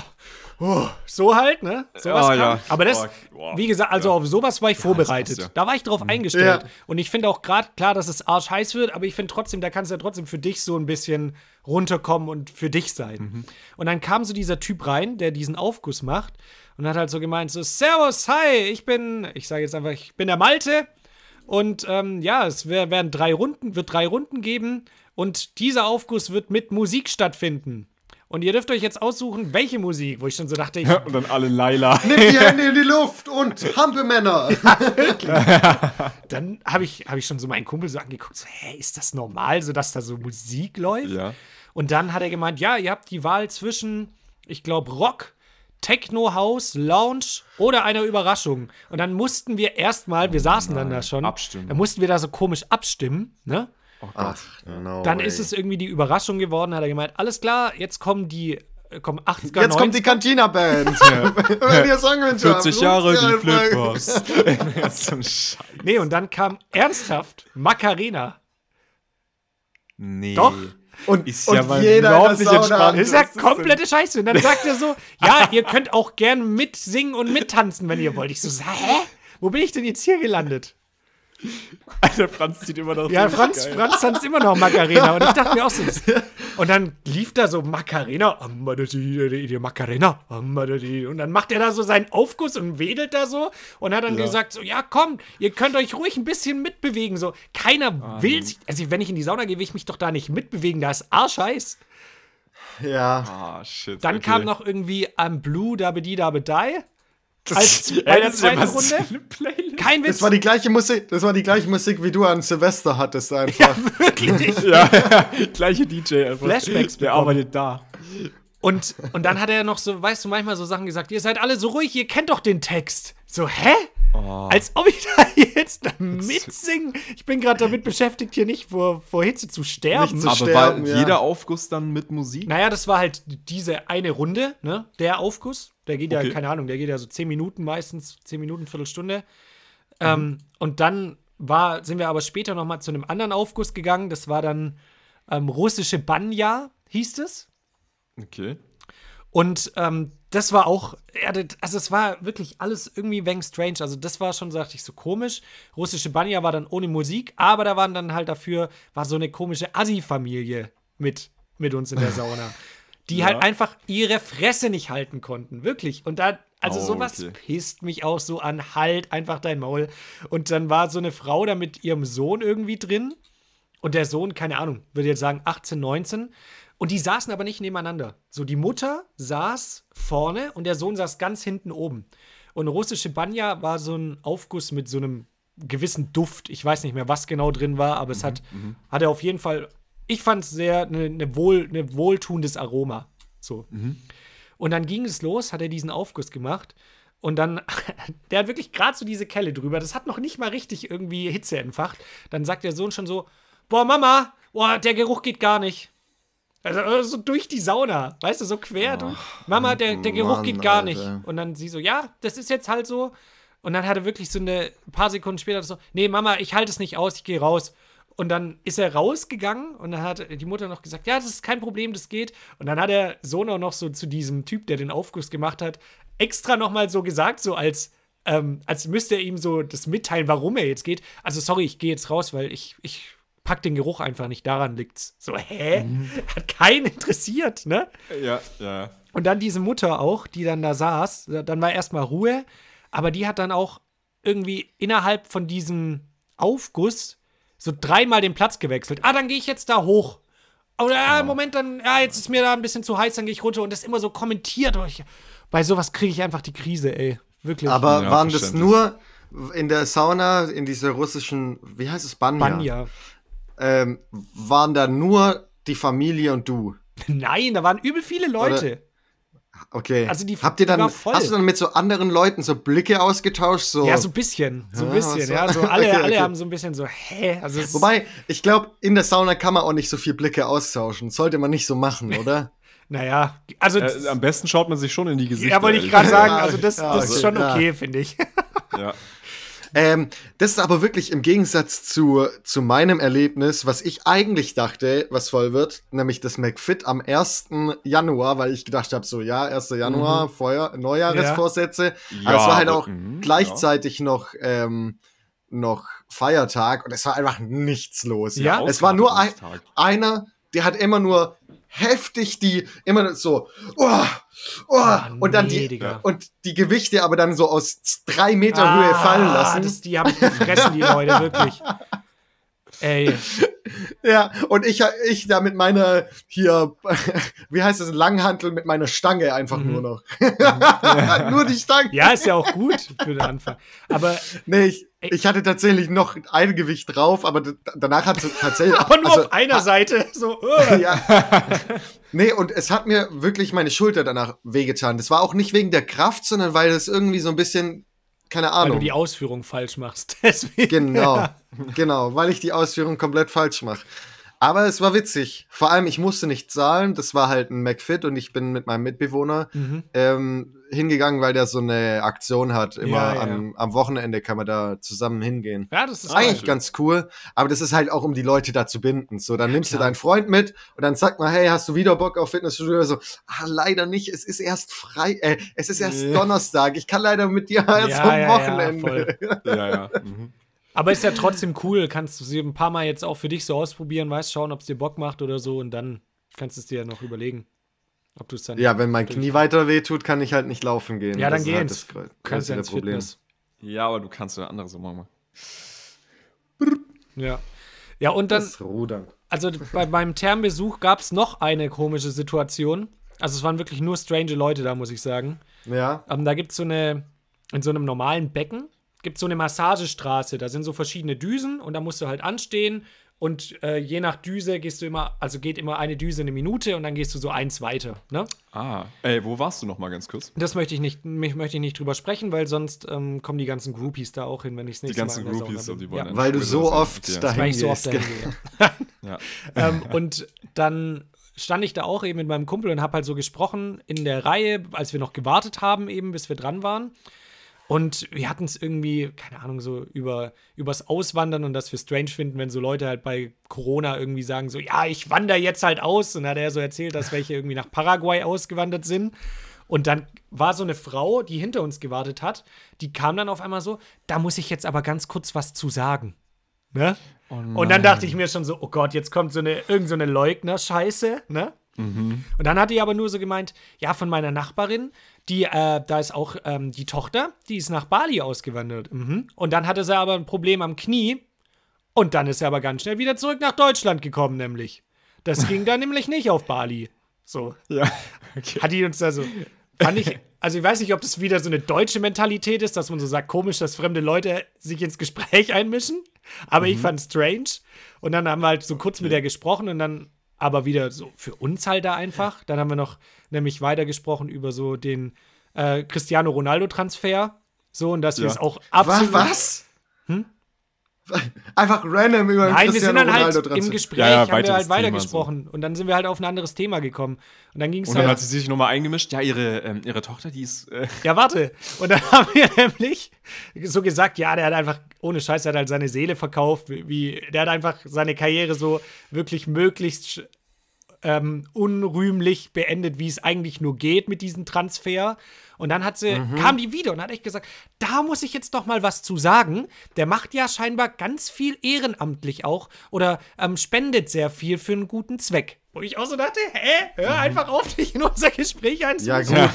oh, so halt, ne? Sowas Ah, kam. ja. Aber das, Oh, wie gesagt, also auf sowas war ich vorbereitet. ja. Da war ich drauf eingestellt. Ja. Und ich finde auch gerade klar, dass es arschheiß wird, aber ich finde trotzdem, da kannst du ja trotzdem für dich so ein bisschen runterkommen und für dich sein. Mhm. Und dann kam so dieser Typ rein, der diesen Aufguss macht und hat halt so gemeint, so, Servus, hi, ich bin, ich sage jetzt einfach, ich bin der Malte. Und ähm, ja, es wär, werden drei Runden, wird drei Runden geben und dieser Aufguss wird mit Musik stattfinden. Und ihr dürft euch jetzt aussuchen, welche Musik, wo ich schon so dachte, ich, Und dann alle Laila. Nimm die Hände in die Luft und Hampelmänner. dann habe ich, hab ich schon so meinen Kumpel so angeguckt, so, hä, ist das normal, so dass da so Musik läuft? Ja. Und dann hat er gemeint, ja, ihr habt die Wahl zwischen, ich glaube, Rock, Techno House, Lounge oder einer Überraschung. Und dann mussten wir erstmal, wir saßen dann da schon, abstimmen. dann mussten wir da so komisch abstimmen, ne? Ach, no Dann way. ist es irgendwie die Überraschung geworden, hat er gemeint, alles klar, jetzt kommen die, äh, kommen 80er, Jetzt kommt die 90er. Cantina-Band. Wenn ihr Songwünsche habt, 40 Jahre, ruft sie die ein Scheiß. Nee, und dann kam ernsthaft Macarena. Nee. Doch. Und, Ist und ja mal jeder überhaupt nicht entspannt. Das ist ja ist komplette Scheiße. Und dann sagt er so, ja, ihr könnt auch gern mitsingen und mittanzen, wenn ihr wollt. Ich so, hä? Wo bin ich denn jetzt hier gelandet? Alter, Franz zieht immer noch Ja, so Franz, geil. Franz tanzt immer noch Macarena. Und ich dachte mir auch so. Und dann lief da so Macarena. Macarena. Und dann macht er da so seinen Aufguss und wedelt da so. Und hat dann gesagt: So, ja, komm, ihr könnt euch ruhig ein bisschen mitbewegen. So, keiner will sich. Also, wenn ich in die Sauna gehe, will ich mich doch da nicht mitbewegen. Da ist arschheiß. Ja. Ah, shit. Dann okay. kam noch irgendwie I'm Blue, Dabedi, Dabedai. Das- als bei der ja zweiten Runde? Kein Witz. Das war die gleiche Musik, das war die gleiche Musik, wie du an Silvester hattest einfach. wirklich. Ja, ja, gleiche DJ einfach. Flashbacks Der arbeitet da. Und, und dann hat er noch so, weißt du, manchmal so Sachen gesagt, ihr seid alle so ruhig, ihr kennt doch den Text. So, hä? Oh. Als ob ich da jetzt mitsingen. Ich bin gerade damit beschäftigt, hier nicht vor, vor Hitze zu sterben. Nicht zu Aber sterben, war ja. jeder Aufguss dann mit Musik? naja, das war halt diese eine Runde, ne? Der Aufguss. Der geht ja, Okay. keine Ahnung, der geht ja so zehn Minuten meistens, zehn Minuten, Viertelstunde. Mhm. Ähm, und dann war, sind wir aber später noch mal zu einem anderen Aufguss gegangen. Das war dann ähm, russische Banja, hieß es. Okay. Und ähm, das war auch, ja, also es war wirklich alles irgendwie weng strange. Also das war schon, sagte ich, so komisch. Russische Banja war dann ohne Musik, aber da waren dann halt dafür, war so eine komische Assi-Familie mit, mit uns in der Sauna. Die Ja. halt einfach ihre Fresse nicht halten konnten. Wirklich. Und da, also Oh, sowas okay. pisst mich auch so an, halt einfach dein Maul. Und dann war so eine Frau da mit ihrem Sohn irgendwie drin. Und der Sohn, keine Ahnung, würde jetzt sagen 18, 19. Und die saßen aber nicht nebeneinander. So, die Mutter saß vorne und der Sohn saß ganz hinten oben. Und russische Banja war so ein Aufguss mit so einem gewissen Duft. Ich weiß nicht mehr, was genau drin war, aber es hat, hat er auf jeden Fall, ich fand es sehr eine ne wohl, ne wohltuendes Aroma. So. Und dann ging es los, hat er diesen Aufguss gemacht. Und dann, der hat wirklich gerade so diese Kelle drüber. Das hat noch nicht mal richtig irgendwie Hitze entfacht. Dann sagt der Sohn schon so: Boah, Mama, boah, der Geruch geht gar nicht. Also äh, so durch die Sauna, weißt du, so quer durch. Mama, der, der Geruch Mann, geht gar Alter. nicht. Und dann sie so: Ja, das ist jetzt halt so. Und dann hat er wirklich so eine paar Sekunden später so: Nee, Mama, ich halte es nicht aus, ich gehe raus. Und dann ist er rausgegangen und dann hat die Mutter noch gesagt, ja, das ist kein Problem, das geht. Und dann hat der Sohn auch noch so zu diesem Typ, der den Aufguss gemacht hat, extra noch mal so gesagt, so als, ähm, als müsste er ihm so das mitteilen, warum er jetzt geht. Also sorry, ich gehe jetzt raus, weil ich, ich pack den Geruch einfach nicht, daran liegt's. So, hä? Hat keinen interessiert, ne? Ja, ja. Und dann diese Mutter auch, die dann da saß, dann war erstmal Ruhe, aber die hat dann auch irgendwie innerhalb von diesem Aufguss so dreimal den Platz gewechselt. Ah, dann gehe ich jetzt da hoch. Oder ja, Moment, dann, ja, jetzt ist mir da ein bisschen zu heiß, dann gehe ich runter und das immer so kommentiert. Ich, bei sowas kriege ich einfach die Krise, ey. Wirklich. Aber Ja, waren das nur in der Sauna, in dieser russischen, wie heißt es, Banja? Banja. Ähm, waren da nur die Familie und du? Nein, da waren übel viele Leute. Okay. Also die- Habt ihr dann, hast du dann mit so anderen Leuten so Blicke ausgetauscht? So? Ja, so ein bisschen. So ein Ja, bisschen, so. ja. So alle, Okay, alle okay. haben so ein bisschen so, hä? Also es Wobei, ich glaube, in der Sauna kann man auch nicht so viel Blicke austauschen. Sollte man nicht so machen, oder? naja, also Äh, am besten schaut man sich schon in die Gesichter. ja, wollte ich gerade sagen, also das, Ja, das ist also, schon ja. okay, finde ich. Ja. Ähm, das ist aber wirklich im Gegensatz zu, zu meinem Erlebnis, was ich eigentlich dachte, was voll wird, nämlich das McFit am 1. Januar, weil ich gedacht habe, so ja, 1. Januar, Feuer, Neujahresvorsätze. Ja, aber es war halt auch mhm, gleichzeitig noch, ähm, noch Feiertag und es war einfach nichts los. Ja? es war nur ein, einer, der hat immer nur heftig die, immer so, oh, oh, und dann nee, die, Digga. und die Gewichte aber dann so aus drei Meter Ah, Höhe fallen lassen. Das, die haben gefressen, die Leute, wirklich. Ey, Ja, und ich, ich da mit meiner hier, wie heißt das, Langhantel mit meiner Stange einfach Mhm. nur noch. nur die Stange. ja, ist ja auch gut für den Anfang. Aber, Nee, ich, ich hatte tatsächlich noch ein Gewicht drauf, aber danach hat es tatsächlich. aber nur also, auf einer Seite. So, äh. ja. Nee, und es hat mir wirklich meine Schulter danach wehgetan. Das war auch nicht wegen der Kraft, sondern weil es irgendwie so ein bisschen, keine weil Ahnung. du die Ausführung falsch machst. Deswegen. Genau, genau, weil ich die Ausführung komplett falsch mache. Aber es war witzig. Vor allem, ich musste nicht zahlen. Das war halt ein McFit und ich bin mit meinem Mitbewohner Mhm. ähm, hingegangen, weil der so eine Aktion hat. Immer Ja, ja. Am, am Wochenende kann man da zusammen hingehen. Ja, das ist Eigentlich ganz cool, aber das ist halt auch, um die Leute da zu binden. So, dann nimmst klar. du deinen Freund mit und dann sagt man, hey, hast du wieder Bock auf Fitnessstudio? So, ah, leider nicht, es ist erst frei, äh, es ist erst. Donnerstag, ich kann leider mit dir erst Ja, am ja, ja, Wochenende. voll. Ja, ja. Mhm. Aber ist ja trotzdem cool. Kannst du sie ein paar Mal jetzt auch für dich so ausprobieren, weißt, schauen, ob es dir Bock macht oder so und dann kannst du es dir ja noch überlegen, ob du es dann. Ja, wenn mein Knie weiter wehtut, kann ich halt nicht laufen gehen. Ja, dann geh halt ins, das kannst ja ins Problem. Fitness. ja, aber du kannst eine andere Sache machen. Ja. Ja, und dann, Das Rudern. also bei meinem Thermbesuch gab es noch eine komische Situation. Also es waren wirklich nur strange Leute da, muss ich sagen. Ja. Ähm, da gibt es so eine, in so einem normalen Becken, gibt es so eine Massagestraße. Da sind so verschiedene Düsen und da musst du halt anstehen. Und äh, je nach Düse gehst du immer, also geht immer eine Düse eine Minute und dann gehst du so eins weiter. Ne? Ah, ey, wo warst du noch mal ganz kurz? Das möchte ich nicht, mich möchte ich nicht drüber sprechen, weil sonst ähm, kommen die ganzen Groupies da auch hin, wenn ich das Die nächste ganzen Mal Groupies, Sauna die wollen ja. Weil du so oft Okay. dahin Weil ich so oft dahin gehe. Ja. ähm, und dann stand ich da auch eben mit meinem Kumpel und habe halt so gesprochen in der Reihe, als wir noch gewartet haben, eben bis wir dran waren. Und wir hatten es irgendwie, keine Ahnung, so über übers Auswandern und dass wir strange finden, wenn so Leute halt bei Corona irgendwie sagen, so, ja, ich wandere jetzt halt aus. Und dann hat er so erzählt, dass welche irgendwie nach Paraguay ausgewandert sind. Und dann war so eine Frau, die hinter uns gewartet hat, die kam dann auf einmal so, da muss ich jetzt aber ganz kurz was zu sagen. Ne? und dann dachte ich mir schon so, oh Gott, jetzt kommt so eine, irgend so eine Leugner-Scheiße, ne? Und dann hat die aber nur so gemeint, ja, von meiner Nachbarin, die, äh, da ist auch ähm, die Tochter, die ist nach Bali ausgewandert. Mhm. Und dann hatte sie aber ein Problem am Knie. Und dann ist sie aber ganz schnell wieder zurück nach Deutschland gekommen, nämlich. Das ging dann nämlich nicht auf Bali. So. Ja. Okay. Hat die uns da so. Fand ich. Also, ich weiß nicht, ob das wieder so eine deutsche Mentalität ist, dass man so sagt, komisch, dass fremde Leute sich ins Gespräch einmischen. Aber ich fand strange. Und dann haben wir halt so kurz mit der gesprochen und dann aber wieder so für uns halt da einfach. Dann haben wir noch nämlich weitergesprochen über so den äh, Cristiano Ronaldo-Transfer. So, und dass wir Ja. es auch Was? absolut. was? Einfach random über den Nein, wir sind Cristiano dann halt im. Gespräch, Ja, ja, haben wir halt weitergesprochen. Und dann sind wir halt auf ein anderes Thema gekommen. Und dann ging es Und halt. dann hat sie sich nochmal eingemischt. Ja, ihre, ähm, ihre Tochter, die ist. Äh, Ja, warte. Und dann haben wir nämlich so gesagt, ja, der hat einfach, ohne Scheiß, der hat halt seine Seele verkauft. Wie, der hat einfach seine Karriere so wirklich möglichst ähm, unrühmlich beendet, wie es eigentlich nur geht mit diesem Transfer. Und dann hat sie, kam die wieder und hat echt gesagt, da muss ich jetzt doch mal was zu sagen. Der macht ja scheinbar ganz viel ehrenamtlich auch oder ähm, spendet sehr viel für einen guten Zweck. Wo ich auch so dachte, hä, hör einfach auf, dich in unser Gespräch Ja, einzumischen. gut.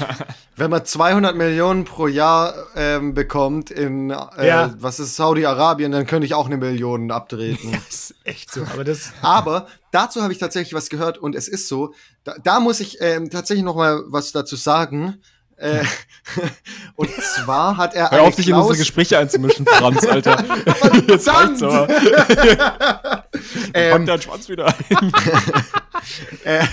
Wenn man 200 Millionen pro Jahr ähm, bekommt in, äh, Ja. was ist Saudi-Arabien, dann könnte ich auch eine Million abtreten. Das ist echt so, aber das. Aber dazu habe ich tatsächlich was gehört und es ist so, da, da muss ich ähm, tatsächlich noch mal was dazu sagen. Äh, und zwar hat er hör auf, dich in unsere Gespräche einzumischen, Franz, Alter. Aber. Ähm, Packt deinen Schwanz wieder ein. äh,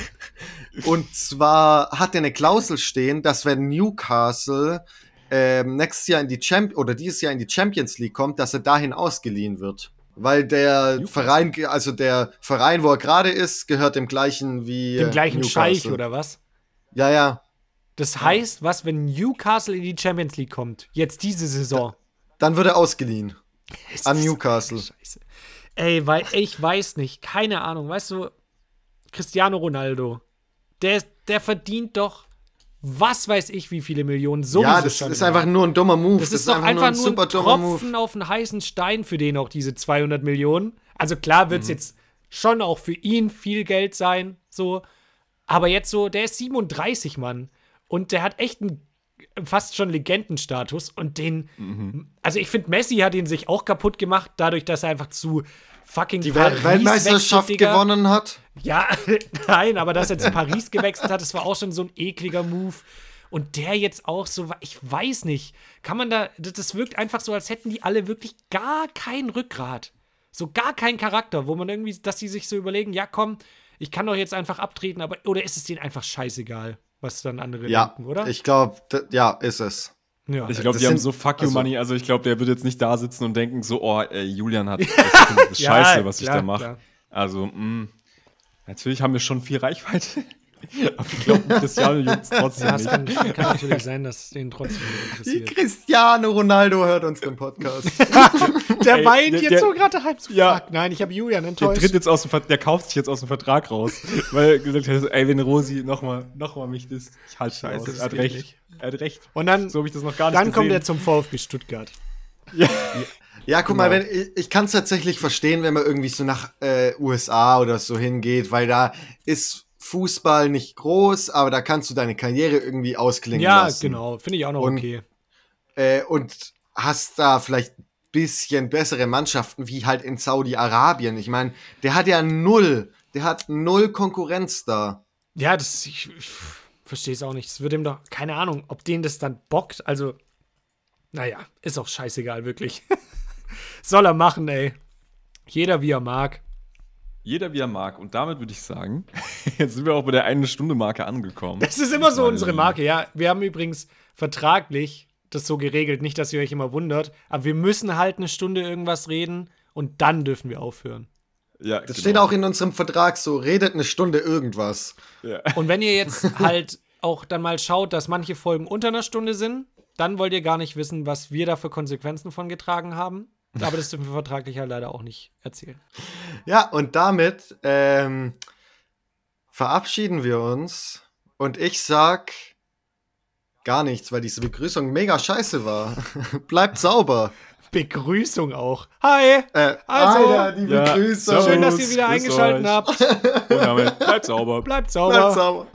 Und zwar hat er eine Klausel stehen, dass wenn Newcastle ähm, nächstes Jahr in die Champ oder dieses Jahr in die Champions League kommt, dass er dahin ausgeliehen wird. Weil der Verein, also der Verein, wo er gerade ist, gehört dem gleichen wie Dem äh, gleichen Newcastle. Scheich oder was? Ja, ja. Das heißt, was, wenn Newcastle in die Champions League kommt? Jetzt diese Saison. Dann wird er ausgeliehen Ist an Newcastle. Scheiße. Ey, weil ich weiß nicht, keine Ahnung, weißt du, Cristiano Ronaldo, der, der verdient doch, was weiß ich, wie viele Millionen sowieso Ja, das ist einfach nur ein dummer Move. Das ist doch einfach nur ein, super dummer Move. Tropfen auf einen heißen Stein für den auch diese 200 Millionen. Also klar wird es Mhm. jetzt schon auch für ihn viel Geld sein, so. Aber jetzt so, der ist 37, Mann. Und der hat echt einen fast schon Legendenstatus. Und den, Mhm. also ich finde, Messi hat ihn sich auch kaputt gemacht, dadurch, dass er einfach zu fucking Die Paris Wel Weltmeisterschaft wechselt, gewonnen hat. Ja, nein, aber dass er zu Paris gewechselt hat, das war auch schon so ein ekliger Move. Und der jetzt auch so, ich weiß nicht, kann man da, das das wirkt einfach so, als hätten die alle wirklich gar kein Rückgrat. So gar keinen Charakter, wo man irgendwie, dass die sich so überlegen, ja komm, ich kann doch jetzt einfach abtreten, aber, oder ist es denen einfach scheißegal, was dann andere Ja, denken, oder? ich glaube, ja, ist es. ja. Ich glaube, die haben so Fuck you also- Money. Also ich glaube, der wird jetzt nicht da sitzen und denken so, oh, ey, Julian hat das ist Ja, scheiße, was ich klar, da mache. Also, mh, natürlich haben wir schon viel Reichweite. Aber ich glaube, Cristiano juckt trotzdem ja, es nicht. kann, kann natürlich sein, dass es den trotzdem nicht Die interessiert. Cristiano Ronaldo hört unseren Podcast. Der Ey, weint der- jetzt der- so gerade halb zu Ja. fuck. Nein, ich habe Julian Der enttäuscht. tritt jetzt aus dem Ver der kauft sich jetzt aus dem Vertrag raus, weil er gesagt hat, ey, wenn Rosi nochmal noch mal mich disst, ich halte Scheiße, aus. Er hat recht. nicht. Er hat recht. Und dann, So habe ich das noch gar nicht dann gesehen. kommt er zum VfB Stuttgart. Ja, guck mal, Genau. wenn, ich, ich kann es tatsächlich verstehen, wenn man irgendwie so nach äh, USA oder so hingeht, weil da ist Fußball nicht groß, aber da kannst du deine Karriere irgendwie ausklingen Ja, lassen. genau. Finde ich auch noch Und- okay. Äh, und hast da vielleicht ein bisschen bessere Mannschaften wie halt in Saudi-Arabien. Ich meine, der hat ja null, der hat null Konkurrenz da. Ja, das, ich, ich verstehe es auch nicht. Es wird ihm doch, keine Ahnung, ob denen das dann bockt. Also, naja, ist auch scheißegal, wirklich. Soll er machen, ey. Jeder wie er mag. Jeder wie er mag. Und damit würde ich sagen, jetzt sind wir auch bei der eine Stunde Marke angekommen. Das ist immer so Meine unsere. Marke, ja. Wir haben übrigens vertraglich das so geregelt, nicht, dass ihr euch immer wundert, aber wir müssen halt eine Stunde irgendwas reden und dann dürfen wir aufhören. Ja, Das genau. steht auch in unserem Vertrag so, redet eine Stunde irgendwas. Ja. Und wenn ihr jetzt halt auch dann mal schaut, dass manche Folgen unter einer Stunde sind, dann wollt ihr gar nicht wissen, was wir da für Konsequenzen von getragen haben. Aber das dürfen wir vertraglich halt leider auch nicht erzählen. Ja, und damit ähm, verabschieden wir uns. Und ich sag gar nichts, weil diese Begrüßung mega scheiße war. Bleibt sauber. Begrüßung auch. Hi! Äh, Also, Alter, die ja, Begrüßung. servus. Schön, dass ihr wieder grüß eingeschaltet euch. habt. Und damit bleibt sauber. Bleibt sauber. Bleibt sauber.